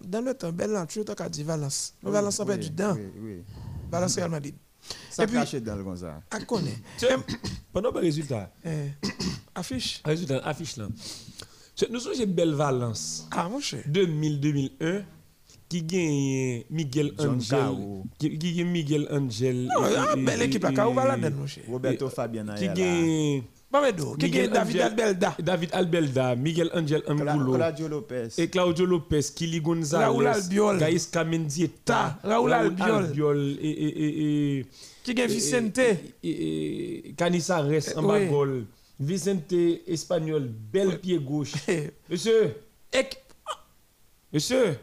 A: Dans le temps, belle lenture, t'as qu'à dire Valence. Valence a perdu dedans.
B: Oui oui.
A: Valence Real Madrid.
B: Ça
A: Et puis-
B: cache dans le comme ça.
A: À connaître.
C: Pendant le résultat,
A: Eh, affiche.
C: résultat, affiche là. Nous sommes chez Belle Valence.
A: Ah, mon cher.
C: 2000-2001 qui gagne Miguel Angel qui qui gagne Miguel Angel
A: Non,
C: et-
A: ah,
C: et-
A: belle équipe là,
C: et-
A: Kao va là-dedans, mon cher.
B: Roberto Fabian
C: qui
B: là.
C: gagne
A: Mamedo, qui
C: Miguel
A: est David
C: Angel-
A: Albelda.
C: David Albelda Miguel Angel Angulo
B: Claudio Lopez.
C: et Claudio Lopez Kili Gonzalez
A: Raoul Albiol.
C: Gaisca Mendieta
A: Ta, Raoul Albiol.
C: et et et et
A: Qui est Vicente.
C: bas
A: oui.
C: goal Vicente Espagnol bel pied gauche
A: Eh,
C: monsieur monsieur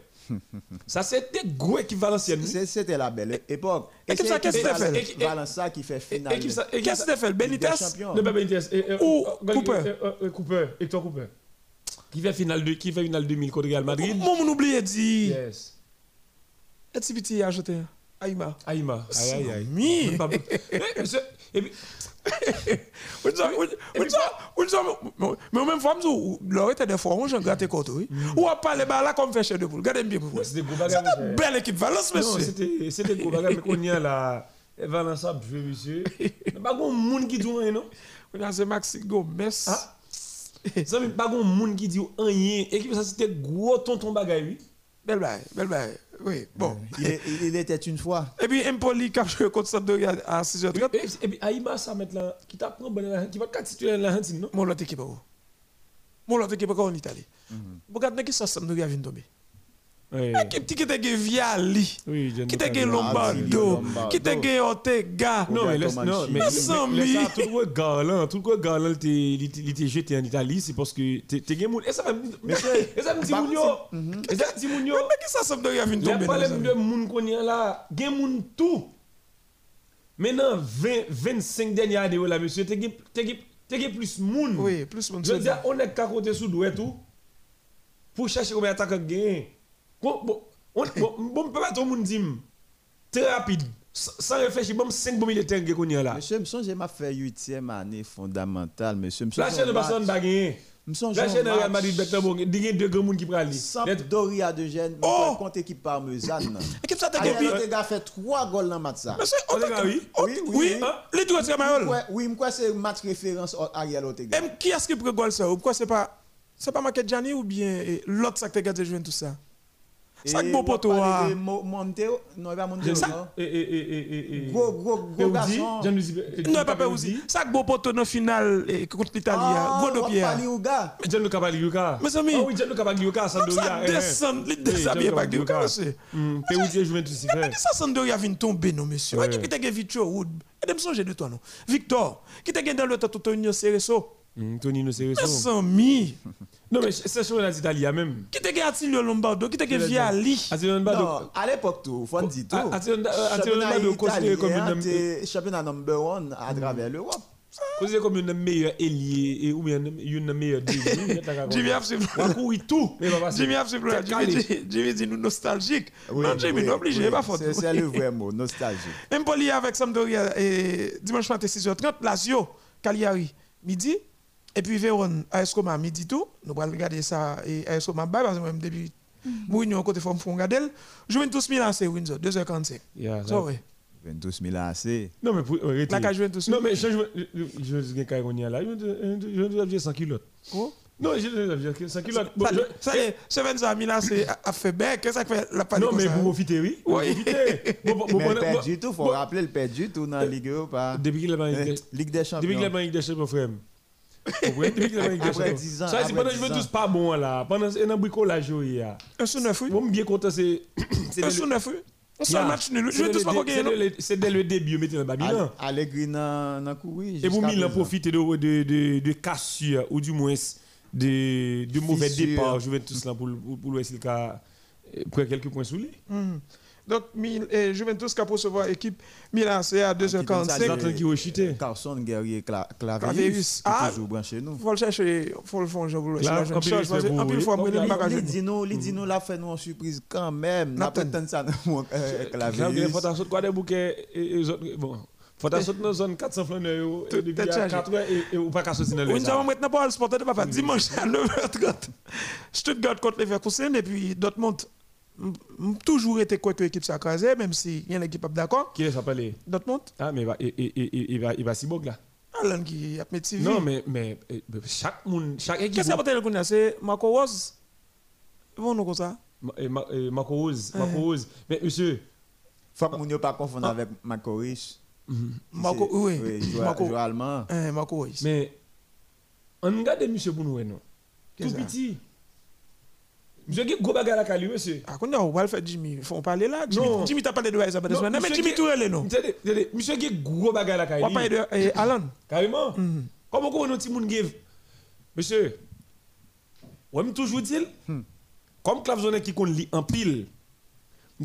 C: ça c'était gros équivalentiel
B: C'est- C'était la belle époque.
A: Et ça, qu'est-ce que fait
B: qui fait finale.
A: qu'est-ce que Benitez?
C: Le
A: Ou
C: euh,
A: Cooper.
C: euh, euh, Cooper. Hector Cooper. Qui fait finale de, qui fait finale 2000 contre Real Madrid.
A: Mon mon oublié dit.
C: Yes.
A: Et si petit a ajouté Aïma.
C: Aïma. Aïe, aïe, aïe. Et puis,
A: mais- mais même ou l'aurait été des fois, gratte côté, oui. Ou à parler, là, comme fait chez de poule. Regardez bien pour vous.
C: c'était
A: une
C: monsieur.
A: belle équipe Valence, monsieur.
C: c'était gros bagage, mais qu'on y a là. Valence a joué, monsieur. Pas grand monde qui dit rien, non?
A: On a c'est Maxi Gomez.
C: Ah. Ça, mais pas grand monde qui dit rien. Et que ça, c'était gros tonton bagage, oui?
A: Belle baille, belle baille. Oui, bon.
B: Il, est- il était une fois.
A: Et puis, Empoli qui a joué contre Sampdoria à 6h30.
C: Et, et puis, Aïma, ça met là, qui t'apprend, ben, qui va te titulaire la Argentine, non?
A: Mon l'autre équipe, où Mon l'autre équipe, encore en Italie. Regardez qui ça, Sampdoria vient de tomber. Qui t'a gagné Viali. Qui t'a gagné. Lombardo. Qui t'a gagné Ortega.
C: Non, mais laisse, non, mais,
A: Mais
C: mais,
A: sans
C: mais
A: mi.
C: ça, tout le là, tout le là, il était- jeté en Italie, c'est parce que t'es gagné moun. Et ça me ça me dit
B: par
C: moun yo. Et ça me dit moun yo.
A: Mais qui ça, Sampdoria vient de
C: Il y a
A: tomber
C: les
A: amis?
C: de moun qu'on y a là, gain moun tout. Maintenant 20 25 dernières années là monsieur, t'es gagné- t'es gagné- t'es gagné plus moun.
A: Oui, plus mon
C: Je veux dire, on est qu'à côté sous doué tout pour chercher combien d'attaquants gain. Bon, bon, on bon, pas tout le monde très rapide, sans sans réfléchir, bon 5 bon militaires qu'on y a là.
B: Monsieur, je j'ai ma fait huitième année fondamentale, monsieur.
C: La chaîne de personne pas gagné. La chaîne de Real Madrid il y a deux grands monde qui prennent.
B: Sampdoria de Gênes,
A: Oh!
B: contre équipe parmesane.
A: Équipe ça t'a.
B: Ortega fait trois goals dans le match.
A: Monsieur,
C: On là, oui.
B: Oui, oui,
A: Oui,
B: oui.
A: les deux c'est Cameroun.
B: Ouais, Oui, moi, c'est match référence à Ariel Ortega.
A: Et qui est-ce qui prend goal ça? Ou Pourquoi c'est pas c'est pas Marquette Gianni ou bien l'autre ça que t'as gardé jouer tout ça? Ça que
B: Et
A: beau
B: on
A: poteau ah.
B: Monteo, non, pas Monteo, non.
C: Et, et, et, et, et.
B: Gros, gros, gros garçon.
A: Non, pas aussi. Ça que beau poteau dans finale eh, contre l'Italie,
B: Ah,
A: gros de pierre.
C: Gianluca.
A: Mes amis.
C: Ah oui, Gianluca
A: ça
C: eh,
A: descend, il
C: eh.
A: descend bien pas.
C: Hmm, Juventus, fait.
A: Qui ça Sampdoria vient tomber non monsieur?
C: Ouais.
A: Qui qui t'a gagné Victor Wood? Et de me songer de toi non. Victor, qui t'a gagné dans le temps Tonino Cereso?
C: Hmm, Tonino
A: Mes
C: Cereso.
A: amis.
C: Non, mais c'est sur l'Italie même.
A: Qui t'a gagné Attilio Lombardo? Qui t'a gagné Viali?
C: Pas
B: Non, à l'époque, tout, faut dire tout.
C: Attilio- Attilio Lombardo considéré comme une-
B: championnat number one à travers l'Europe.
C: Considéré comme une meilleure ailier et ou bien une meilleure.
A: Jimmy.
C: On a couru tout.
A: Jimmy.
C: Quel
A: Jimmy dit- Jimmy dit nous nostalgiques.
B: Oui,
A: Non, Jimmy, non obligé, pas faute.
B: C'est le vrai mot, nostalgie.
A: Empoli avec Sampdoria dimanche matin 6h30, Lazio, Cagliari, midi. Et puis Véron, Roma, midi tout. Nous allons regarder ça et parce que même depuis Mourinho, côté forme, font regarder. Juventus Milan, c'est Windsor, 2h45.
C: Yeah.
B: 22 000 AC.
C: Non, mais pour arrêter.
A: La cage Juventus.
C: Non, mais je je y a là. Je dis 100 kilos.
A: Oh.
C: Non, je dis 100 kilos.
A: Ça,
C: je-
A: ça y est, Sevenza Milan, c'est a fait bec. Qu'est-ce que ça fait la panique
C: Non, mais pour profiter, oui.
A: Oui.
B: Mais le perdu tout, faut
C: bon,
B: rappeler le perdu tout dans la Ligue Europa.
C: Depuis qu'il est la Ligue des-
B: des
C: depuis qu'il est
B: Champions.
C: Ligue des Champions, frère.
B: Après
C: Champions.
B: 10 ans,
C: Ça, c'est pendant que
B: 10
C: je veux tous pas bon là. Pendant c'est un bricolage, oui. là.
A: Un sous neuf, oui.
C: Je bien content, c'est.
A: Un
C: le-
A: neuf, oui.
C: Yeah.
A: match nul.
C: C'est
A: Juventus
C: dès
A: pas
C: le-
A: qu'on gagne,
C: c'est dès le- C'est dès le début, mettez dans Babylone.
B: Allegri dans courir.
C: Et vous, Milan, profitez de, de, de, de cassures, ou du moins de, de mauvais
B: Fissures.
C: départs, Juventus, là, pour, pour, euh, prendre quelques points sous lui.
A: Mhm. Donc, eh, Juventus qui a pour recevoir équipe Milan, c'est à
B: Qui donne ça,
A: 2h45.
C: L'autre qui est chuté.
B: Carson Guerrier Cla-
A: Clavius.
B: Clavius. Qui
A: Ah.
B: toujours branché nous.
A: faut le chercher, faut le faire, je
C: en plus,
A: il faut amener le bagage.
B: Il nous, il nous, la fait nous en surprise quand même. N'a pas ça nous,
C: Il faut t'en sauter quoi des bouquets les. Bon. Faut t'en sauter dans la zone 400 flaneurs yo,
A: Tout
C: et depuis
A: est
C: à
A: chargé.
C: 4 heures et- et ou pas qu'à sortir dans le
A: On va
C: ça.
A: maintenant pas le sport de papa. Dimanche à 9h30. Stuttgart contre Leverkusen et puis Dortmund. Toujours été quoi que l'équipe s'accrasée, même si y a une équipe pas d'accord.
C: Qui est s'appelé
A: Dortmund,
C: Ah, mais il va- il- il- il- il va il va si beau là.
A: Alan qui a mis TV.
C: Non, mais mais euh, chaque monde, chaque équipe.
A: Qu'est-ce que vous avez C'est Marco Rose? Ils vont nous comme ça.
C: Ma- et Marco Rose, Marco. Rose. Mais monsieur,
B: Faut que nous pas confondre avec Macoris.
A: Marco, oui.
B: joueur
A: Marco,
B: joueur allemand.
A: hein, Marco Rose.
C: mais on regarde monsieur pour nous, non Tout petit. Monsieur qui gros bagarre à monsieur.
A: Ah, on va le faire Jimmy. Faut parler là. Jimmy,
C: Non.
A: Jimmy t'a parlé de après deux
C: Non,
A: mais Jimmy est non.
C: Monsieur qui gros bagarre à.
A: On va parler de eh, Alan.
C: Carrément.
A: Mhm.
C: Comment on a petit monde give Monsieur, on me toujours dit, comme Clavzone qui lit en pile,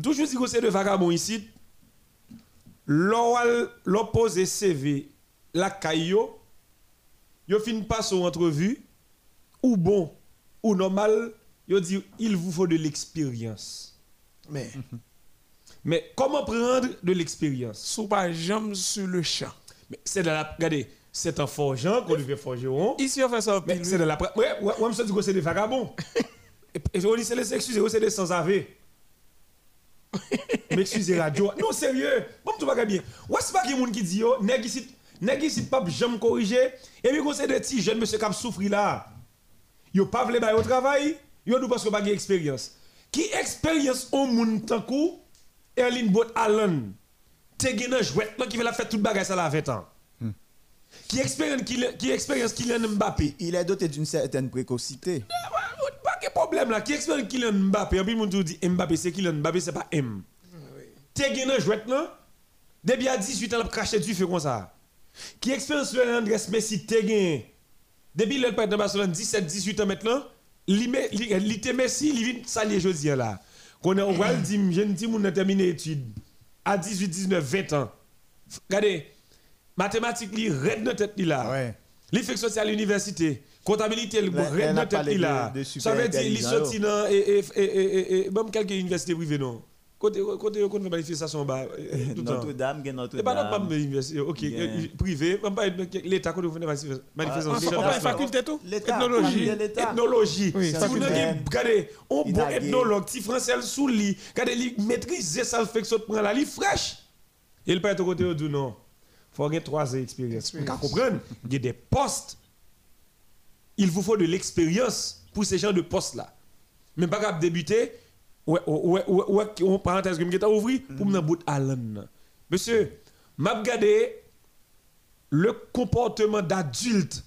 C: toujours dit que c'est de vagabond ici, l'oppose CV, la caillou, yo fin passe aux entrevues, ou bon, ou normal, yo dit, il vous faut de l'expérience.
A: Mais,
C: Mais comment prendre de l'expérience?
A: Sous pas jambe sur le champ.
C: Mais c'est dans la. Regardez, c'est un forgeant qu'on devait forgeron.
A: Ici, on fait ça
C: Mais c'est de la. Ouais, ouais, ouais, me dit que c'est des vagabonds. et, on dit, c'est les excuses, c'est des sans-avé. M'excusez radio. Non, sérieux. Bon, tu vas bien. Ouais, c'est pas qu'il y a des gens qui disent, yo, nèg ici, nèg ici, pas jamais corriger. Et puis, c'est des petits jeunes, monsieur, qui souffrir là. Yo pas vle bay au travail, yo parce que expérience. Qui expérience au monde tant coup Erling Bot Allen te jouet qui veut la faire toute bagaille ça la 20 ans. Qui expérience qui qui expérience Kylian Mbappé?
B: Il est doté d'une certaine précocité.
C: Pas de problème là, qui expérience Kylian Mbappé, en plus monde dit Mbappé c'est Kylian Mbappé c'est pas M. Te un jouet là depuis à 18 ans il craché du fait comme ça. Qui expérience Andrés Messi? Te gen depuis le père de Barcelone 17 18 ans maintenant, li li li te Messi, li vient salier jodi là. Qu'on on va le dire jeune petit moun a terminé études à 18 19 20 ans. Regardez mathématiques li red dans tête li là.
B: Ouais.
C: Li fait sorti à l'université, comptabilité le
B: Là,
C: red
B: a
C: tête
B: parlé
C: li
B: de
C: Ça veut dire li quelques universités privées non. Côté côté qu'on fait manifestation bas euh, tout le temps.
B: Notre-Dame,
C: Et pas non pas OK, euh, privé, même pas l'état qu'on fait manifestation.
A: On
C: manifestation.
A: pas faculté tout
B: L'État,
A: Ethnologie.
C: si vous regardez, on bon ethnologue, petit français sous lit, regardez, ça, fait que ça prend la lit fraîche. Et il peut être côté non. faut avoir trois ans d'expérience. Vous comprenez? Il y a des postes. Il vous faut de l'expérience pour ces genres de postes-là. Mais pas capable débuter, ouais, ouais, ouais, ouais, on parenthèse que je vais ouvrir pour me bout Allen. Monsieur, m'a regardé le comportement d'adulte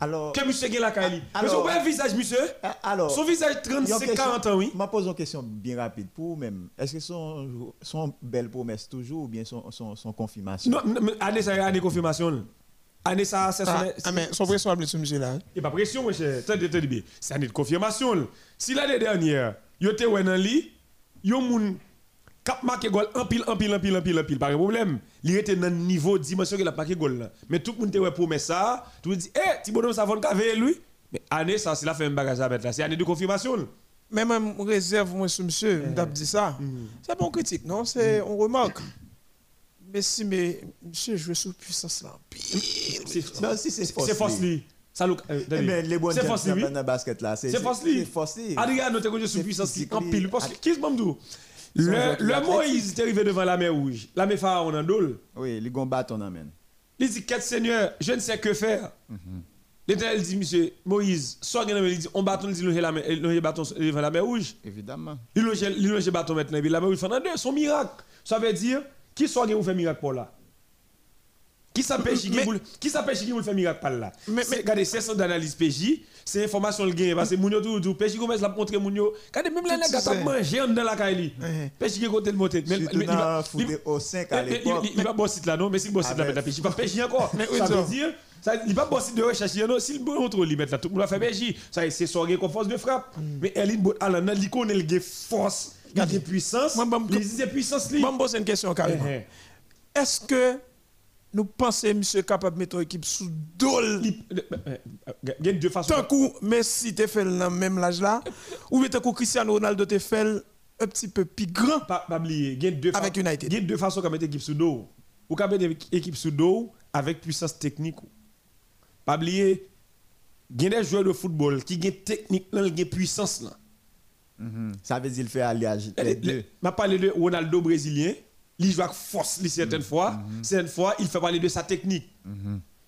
B: Alors,
C: que monsieur Gela Kali.
B: Ah,
C: Monsieur, ouais, visage, monsieur.
B: alors,
C: Son visage
B: il y a une
C: 35,
B: question-
C: 40 ans, oui.
B: Je pose une question bien rapide pour vous-même. Est-ce que son, son belle promesse toujours ou bien son, son, son confirmation?
C: Non, année ça, année confirmation. Année ça, c'est son.
A: Ah, ah, mais son pression à monsieur là. hein.
C: Il n'y a pas pression, mon cher. Attendez, attendez bien. C'est année de confirmation. Si l'année dernière, yo te ouais dans lit, yo moun cap marqué gol en pile, en pile, en pile, en pile, en pile, pas de problème. Il était dans le niveau dimension qu'il a marqué gol là. Mais tout le monde te ouais promesse ça, tout le monde dit, eh, bonhomme, ça va le lui. Mais année ça, c'est la fait un bagage à mettre là. C'est année de confirmation.
A: Mais même réserve moi monsieur,
C: Eh.
A: t'ai dit ça. C'est bon critique, non C'est on remarque. Mais si mais monsieur joue sous puissance là.
C: c'est force lui. Ça look. euh,
B: Eh bien, les
C: C'est force
B: dans le basket là, c'est
C: C'est force lui.
B: C'est force lui.
C: Adrien, nous t'es sous puissance
B: physique,
C: en pile. Parce que, que je
B: joueur
C: Le,
B: qui
C: Moïse est arrivé devant la mer rouge. La mer Pharaon en dole.
B: Oui, les gons bâtons amène.
C: Il dit, quête Seigneur, je ne sais que faire. L'éternel dit, monsieur, Moïse, soit il dit, on bâton, dit, loger la mer- loger bâton devant la mer rouge.
B: Évidemment.
C: Il loge il bâton maintenant, la mer rouge fait deux, son miracle. Ça veut dire, qui soit qui vous fait miracle pour là? Qui s'appelle
A: Mais-
C: vous qui s'appelle vous fait miracle par là?
A: Mais-
C: Regardez, c'est son d'analyse PJ, c'est information le gain parce que Mounio tout tout PJ commence à montrer Mounio. Regardez même les gars t'a mangé en dans la caille. PJ qui côté le monter. Mais il va- il-
B: au 5 à l'époque.
C: il- va bosser là non, mais s'il bosse là mettre la PJ, il va PJ encore. Ça veut dire ça, il va bosser de recherche non, s'il bon contrôle il mettre là tout le monde va faire PJ. Ça c'est son gain force de frappe. Mais Eline Bot Alan il connaît le gain force, il a des puissances.
A: Moi, bon,
C: Il dit puissance.
A: Bon, bon, c'est une question carrément.
C: Eh,
A: Est-ce que nous pensons monsieur capable de mettre l'équipe sous dol
C: Il il y a deux façons.
A: Tant coup Messi te fait dans le même âge là ou bien tant coup Cristiano Ronaldo te fait un petit peu plus grand
C: pas oublier, il y a deux
A: Avec United.
C: Il y a deux façons de mettre équipe sous dos. Ou qu'à mettre équipe sous dos avec puissance technique. Pas oublier, il y a des joueurs de football qui ont technique, là, qui ont puissance là.
B: Mhm. Ça veut dire qu'il fait alliage
C: Je parlé de Ronaldo brésilien, il joue avec force li, certaines fois, certaines fois il fait parler de sa technique.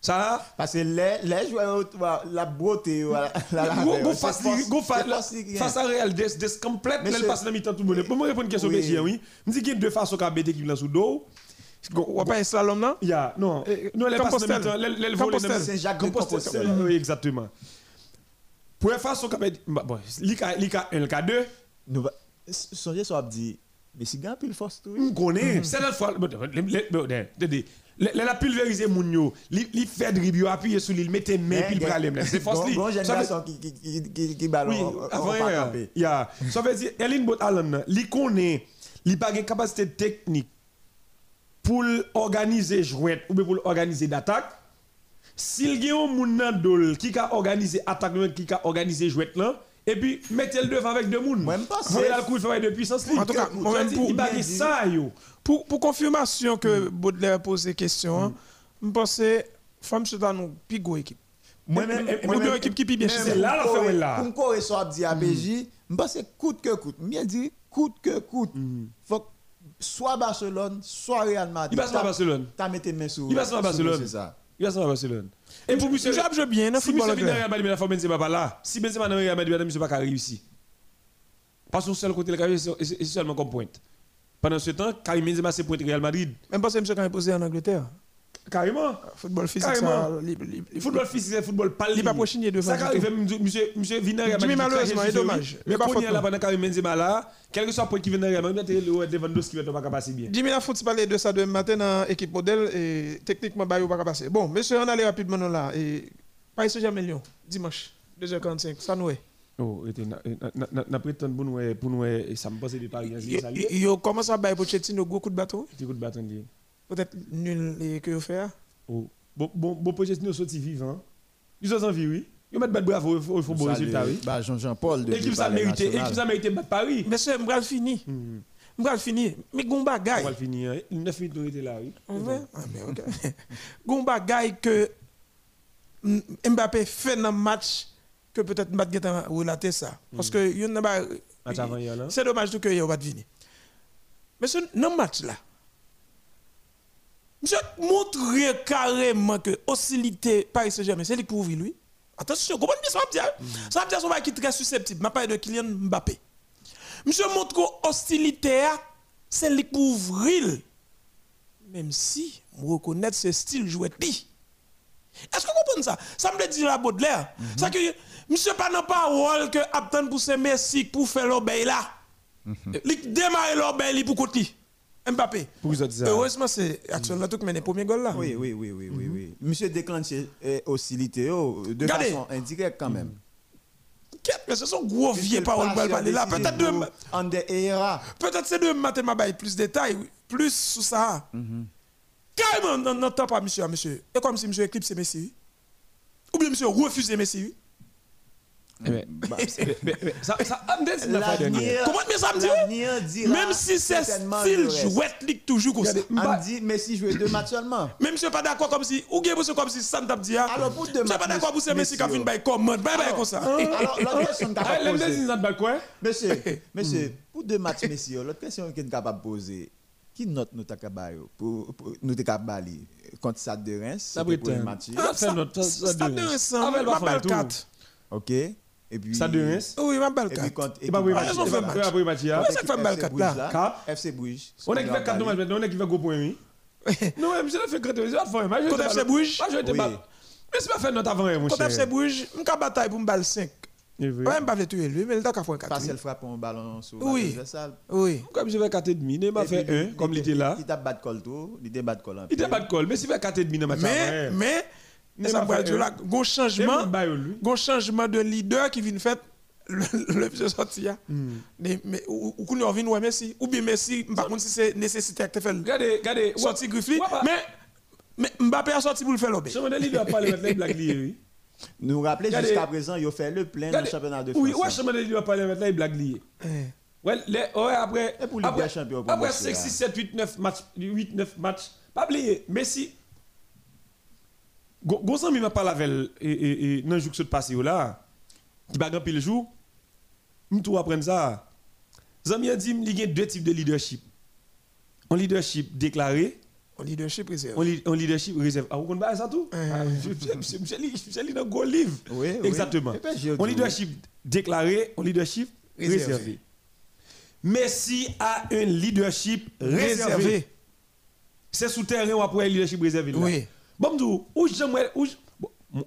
C: Ça?
B: Parce que les, les joueurs, la beauté, la, la, la,
C: face, à Real, des, des complète,
B: Mais
C: là,
B: c'est-
C: le passe dans mi-temps tout le monde. Pour moi répondre à une question
B: Oui.
C: Je dis qu'il y a deux façons qu'à mettre équipe là sous dos.
A: ou pas un slalom là
C: Il y a, non,
A: Eh,
C: non, passes dans
A: Compostelle.
C: mi-temps,
A: Compostelle.
C: dans-
B: Saint-Jacques de
C: Compostelle. Oui, exactement. Pour une façon qu'à mettre, bon, l'IK1, l'IK1, l'IK2,
B: Nous va- Songez sur dit, mais si gagne pile force tout.
C: on connaît. C'est la fois, la pulvériser moun yo, li fait appuyer sur lui, mettez main puis le pralem là. C'est force li.
B: Bon
C: Ça veut-
B: génération qui ballon.
C: Oui, avant. Ça veut dire, Eline Bot Allen, li connaît, li pas une capacité technique pour organiser jouet ou bien pour organiser d'attaque. S'il y a un moun nan dol qui a organisé attaque, qui a organisé jouet là, et puis mettez le devant avec deux mouns.
B: Moi, je pense
C: Vous
B: que-
C: le coup de travail de puissance.
A: En tout cas, moi-même, pour-
C: il bague ça, yo.
A: Pour, pour confirmation que Baudelaire pose des questions, je pense que Femme dans une plus grosse équipe.
B: Moi-même,
A: bien une équipe qui pi bien
C: c'est là,
B: corre-
C: est là.
B: Pour corre so ap di a PJ, je pense que coûte que coûte. Bien dit, coûte que coûte. Faut soit Barcelone, soit Real Madrid.
C: Il passe à
B: t'as-
C: Barcelone.
B: T'as mis tes mains sur
C: Il passe à
B: sur-
C: Barcelone.
B: C'est ça.
C: Il va à Barcelone. Et pour monsieur,
A: Je joue bien dans
C: si monsieur. Real Madrid, la fois Benzema pas là. Si Benzema dans Real Madrid, monsieur pas qu'à réussir. Parce que son seul côté, le c'est seulement comme pointe. Pendant ce temps, Karim Benzema, c'est pointe Real Madrid.
A: Même parce que monsieur quand posé en Angleterre.
C: Carrément.
A: Football physique,
C: Carrément.
A: ça. li-
C: Football physique, c'est football pas
A: Il pas prochigné devant
C: Ça arrive, monsieur, monsieur,
A: Jimmy,
C: Madrid.
A: malheureusement, c'est dommage.
C: Mais
A: pas faute,
C: là, pendant Karim Benzema là, quel que soit le point qui vient Real Madrid, le Lewandowski va pas passer bien.
A: Jimmy la foot parler de ça demain matin dans l'équipe modèle et techniquement il va pas passer. Bon, monsieur, on allait rapidement là et Paris Saint-Germain Lyon dimanche 2h45 ça nous est.
C: Oh, et na- na- na- na prétend pour nous, pour nous, et ça me passe de Paris, hein, ça.
A: Yo commence à bailler Pochettino gros coup de bâton,
C: Petit coup de bâton lié.
A: Peut-être nul et que vous faire.
C: Oh. Bon, bon, bon, Pochettino sorti vivant. Ils sont en vie, oui. Ils mettent battre bravo, il faut, il faut bon résultat,
B: le-
C: oui.
B: Bah, Jean-Jean-Paul de
C: L'équipe ça
B: National.
C: l'équipe ça mérité battre Paris.
A: Monsieur, m'bral fini.
C: Hmm.
A: M'bral fini. Mais gon
C: On
A: bagay.
C: va le finir. hein. 9 minutes, on était là, oui.
A: On va Ah mais OK. Gon bagay que Mbappé fait dans match que peut-être Mbappé a relaté ça parce que
C: avant hier, là.
A: C'est dommage tout que yo va venir. Mais ce match là Monsieur montre carrément que hostilité Paris Saint-Germain, c'est lui qui ouvre lui. Attention, comprenez bien ça va dire? Ça va dire son qui est très susceptible. Ma parle de Kylian Mbappé. Monsieur montre que hostilité c'est lui qui ouvre Même si je reconnais ce style jouet. Est-ce que vous comprenez ça? Ça me dit la Baudelaire. Ça que monsieur pas dans parole que attendre pour ce Messi pour faire l'obéi là. Il démarre l'obéi pour côté. Mbappé.
C: Pour vous dire ça.
A: Heureusement, c'est action là tout qui mène le premier goal là.
B: Oui, oui, oui, oui, oui, oui. Monsieur déclenché euh, hostilité oh, de
A: Regardez.
B: façon indirecte quand même.
A: Qu'est-ce que ce sont gros
B: le
A: paroles pour parler là. Peut-être de peut-être c'est de matin m'a plus de détails, plus sous ça. Carrément non non temps pas monsieur monsieur. Et comme si monsieur éclipse Messi. Ou bien monsieur refuse Messi. oui.
C: Eh ben, mais- mais- mais- Ça, ça, on dit c'est la fois dernière.
B: L'avenir
A: Comment mais ça me dit Même si c'est style
B: le reste.
A: jouet ligue toujours comme ça.
B: Jouer deux matchs seulement.
A: Même monsieur pas d'accord comme si ou bien comme si ça t'a dit.
B: Alors, pour deux
A: Monsieur pas
B: matchs,
A: d'accord pour ce Messi qui a
B: Messi,
A: fait une commande. Bye bye
B: Alors,
A: comme ça.
B: Alors, l'autre question que tu
C: balle, quoi?
B: Monsieur, monsieur, pour deux matchs Messi, l'autre question que capable de poser, qui note nous capable pour nous capable contre Stade de Reims?
C: Ça
B: pour le match.
C: Ah, ça- ça
A: Stade
C: de un tour.
A: 4.
B: OK Et puis
C: Ça de Reims?
A: Oui, ma balle
B: Et puis
A: 4.
B: contre
C: Et match.
A: fait. Ouais, ça fait
B: FC
A: balle 4 là?
B: FC Bruges.
C: On a qui fait 4 matchs maintenant, on a qui fait gros point, oui. Non, mais monsieur, fait 4 matchs, faire un match.
A: Contre FC Bruges?
C: Moi, je. Mais c'est pas faire notre avant, mon
A: Contre. FC Bruges, je bataille pour me balle 5.
C: Eh oui.
A: Ouais, je ne tuer lui, mais il t'a qu'à faire un 4.
B: Parce qu'elle frappe un ballon sur
A: Oui.
B: l'adversaire.
A: Oui.
C: Comme je vais 4 et demi, il m'a
B: Et
C: fait
B: puis,
C: 1, comme il était là.
B: Il t'a battu col tout, il t'a battu col en
C: Il
B: pied.
C: était pas de col, mais s'il fait 4 et demi dans le match
A: Mais,
C: avant,
A: mais,
C: Mais
A: ça
C: m'a
A: va
C: fait
A: dire là,
C: un.
A: changement, gros changement de leader qui vient fait le sorti là.
C: Hmm.
A: Mais ou qu'on vient ouais Messi ou bien Messi, par contre si c'est nécessité que tu fais
C: Regardez, regardez.
A: sorti mais mais Mbappé a sorti pour le faire l'obé.
C: Je me dis, le mettre les blagues liées, oui.
B: Nous rappeler
C: Regardez.
B: jusqu'à présent, il a fait le plein dans le championnat de France.
C: Oui, ouais, je me dis, il doit pas le mettre les blagues liées.
A: Eh.
C: Ouais, les, ouais, après, après, après
B: Messi,
C: 5,
B: là.
C: 6, 7, 8, 9 matchs, 8, 9 matchs, pas oublier, Messi, Gonzan mi m'a parlé avec elle, et, dans le jour que se passe là, qui va gagner le jour, tout apprendre ça. Zami a dit, il y a deux types de leadership. Un leadership déclaré,
A: Au leadership réserve.
C: un, un leadership réservé. Ah, vous connaissez ça tout?
A: Eh.
C: Ah, Je lis dans le gros livre.
B: Oui.
C: Exactement.
B: J'ai dit,
C: Un leadership déclaré, un leadership
A: Réservé.
C: réservé. Messi a un leadership réservé.
A: Réservé.
C: C'est sous terrain ou après un leadership réservé.
A: Oui.
C: Bon, ou j'aimerais. ou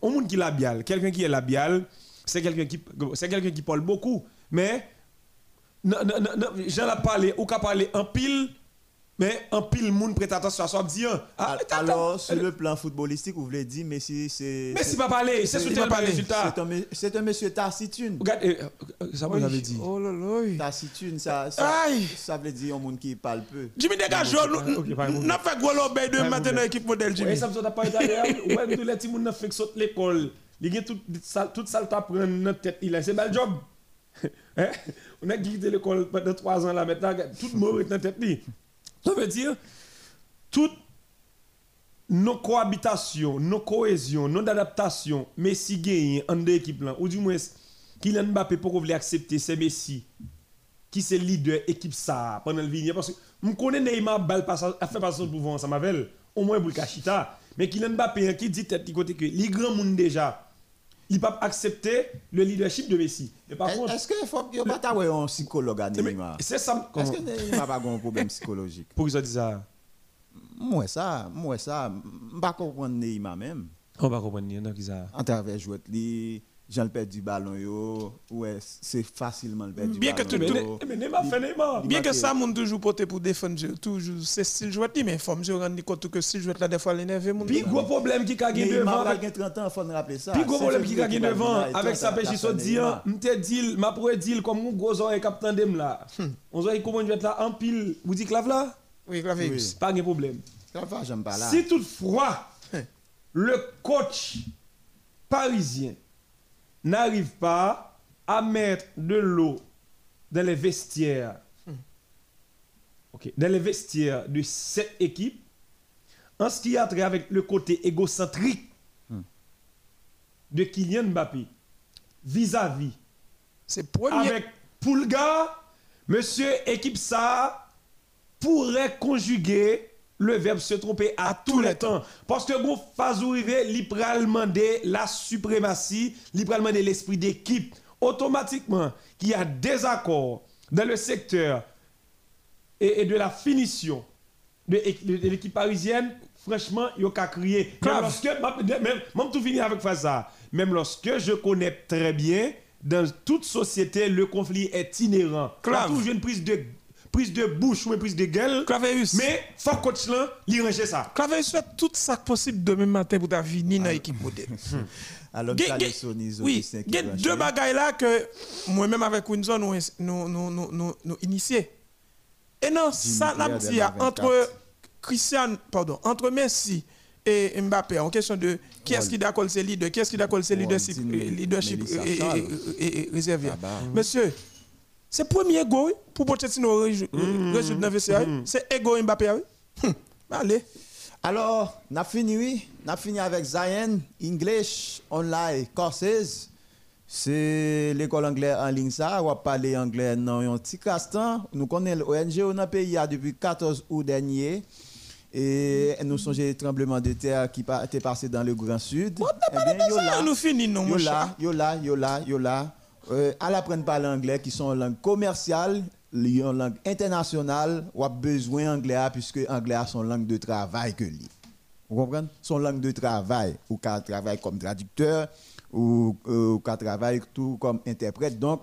C: Un monde qui labial, quelqu'un qui est labial, c'est quelqu'un qui, c'est quelqu'un qui parle beaucoup. Mais, j'en ai parlé, ou qu'à parler en pile, mais en pile, monde prête attention à ça, dit, ah,
B: Alors, sur le plan footballistique, vous voulez dire, Messi, c'est.
C: Messi pas parler, c'est par
A: parler.
C: résultat.
B: C'est un, un monsieur taciturne.
C: Regarde, euh, euh, ça vous avez dit.
A: Oh là.
B: Taciturne, ça, ça, veut dire un monde qui parle peu.
A: Jimmy dégage, nous
C: pas un
A: nous
C: problème.
A: fait gros l'obé de
C: Pas un
A: matin dans
C: problème.
A: l'équipe modèle Jimmy.
C: Ça me sonne pas agréable. Ouais, tous les petits moun nan fait saute l'école. Il y a tout ça tout ça t'a prendre dans tête, il a c'est bel job. Hein? On a quitté l'école pendant trois ans là maintenant, tout le monde est dans la tête. Ça veut dire, toute nos cohabitations, nos cohésions, nos adaptations, Messi gagne en deux équipes ou du moins, Kylian Mbappé pour vous accepter, c'est Messi qui c'est leader équipe ça pendant le venir parce que je connais Neymar balle a fait passer pour vous ensemble avec au moins pour le Kachita mais Kylian Mbappé hein, qui dit tête côté que les grands monde déjà il pas accepter le leadership de Messi.
B: Et par contre est-ce que faut a pas un psychologue à Neymar?
C: c'est ça
B: est-ce que Neymar pas un problème psychologique?
C: Pour ça dit ça.
B: Moi ça moi ça pas comprendre Neymar même.
C: On va comprendre Neymar qui ça.
B: En travers jouer Jean le perd du ballon yo. Ouais c'est facilement le perdre du
A: bien
B: ballon
A: que tout
C: mais Neymar fait Neymar.
A: bien que ça mon toujours porté pour défendre toujours c'est style jouet mais faut me rendre compte que si jouet là des fois l'énerver mon
C: puis gros problème qui a gagné devant
B: avec 30 ans faut rappeler ça.
C: Puis gros problème qui a gagné devant avec sa pêche so dit m'te dit m'a pour dire comme mon gros oreille capitaine dem là. Hmm. on oreille comment jouer là en pile vous dit clave là?
A: Oui clave
C: pas de problème.
B: J'aime pas là.
C: Si toutefois hmm. le coach parisien n'arrive pas à mettre de l'eau dans les vestiaires, dans les vestiaires de cette équipe, en ce qui a trait avec le côté égocentrique de Kylian Mbappé vis-à-vis avec Poulga, monsieur équipe ça pourrait conjuguer le verbe se tromper à, tous les temps. Parce que bon, Fazou Rive, littéralement la suprématie, littéralement l'esprit d'équipe. Automatiquement, qu'il y a des accords dans le secteur et, de la finition de, l'équipe parisienne, franchement, il y a qu'à crier. Même lorsque, même, tout fini avec ça, même lorsque je connais très bien, dans toute société, le conflit est inhérent. A toujours une prise de prise de bouche ou prise de gueule.
A: Claveus.
C: Mais faut coach là, il range ça.
A: Claveus fait tout ça possible demain matin pour ta vie dans l'équipe modèle.
B: Alors,
A: oui, il y a deux bagailles là que moi-même avec Windsor nous nous nous nous nous initiés. Et non, ça n'a entre Christian, pardon, entre Messi et Mbappé en question de qui est-ce qui d'accord c'est leader, qui est-ce qui d'accord c'est leadership, leadership réservé. Ah bah. Monsieur, c'est le premier goal pour Pochettino résoudre dans le VCA. C'est ego Mbappé. Hum, allez.
B: Alors, on a fini, oui. On a fini avec Zion, English, online, courses. C'est l'école anglaise en ligne, ça. On va parler anglais dans un petit castan. Nous connaissons l'ONG on a pays depuis 14 août dernier. Et nous sommes les tremblements de terre qui étaient passés dans le Grand Sud.
A: Eh bien, yo là, nous finissons,
B: yo là, yo là, yo là, yo là euh, à l'apprendre parler anglais qui sont langue commerciale, une langue internationale, ou a besoin anglais puisque anglais son langue de travail. Vous comprenez? Son langue de travail, ou qu'à travaille comme traducteur, ou, euh, qu'à travaille tout comme interprète. Donc,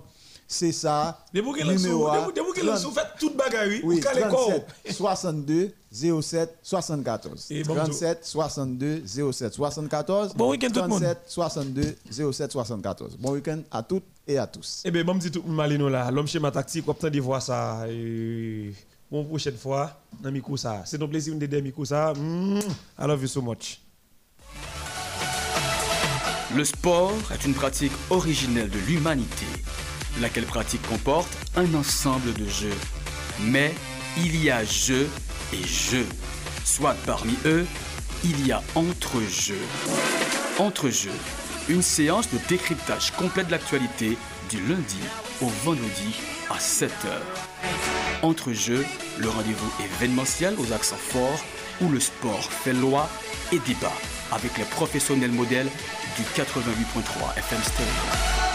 B: c'est ça.
C: Vous faites toute bagarre,
B: oui, 37, 62 07 74. 37 62 07 74.
A: Bon week-end tout le monde.
B: 37 62 07 74. Bon week-end à toutes et à tous.
C: Eh bien, bon, dit tout malino là, l'homme schéma tactique, on peut de voir ça. bon, prochaine fois, dans ça. C'est un plaisir de dire Mikou ça. Mm, I love you so much.
D: Le sport est une pratique originelle de l'humanité laquelle pratique comporte un ensemble de jeux. Mais il y a jeux et jeux. Soit parmi eux, il y a entre-jeux. Entre-jeux, une séance de décryptage complet de l'actualité du lundi au vendredi à 7h. Entre-jeux, le rendez-vous événementiel aux accents forts où le sport fait loi et débat avec les professionnels modèles du 88.3 FM Stereo.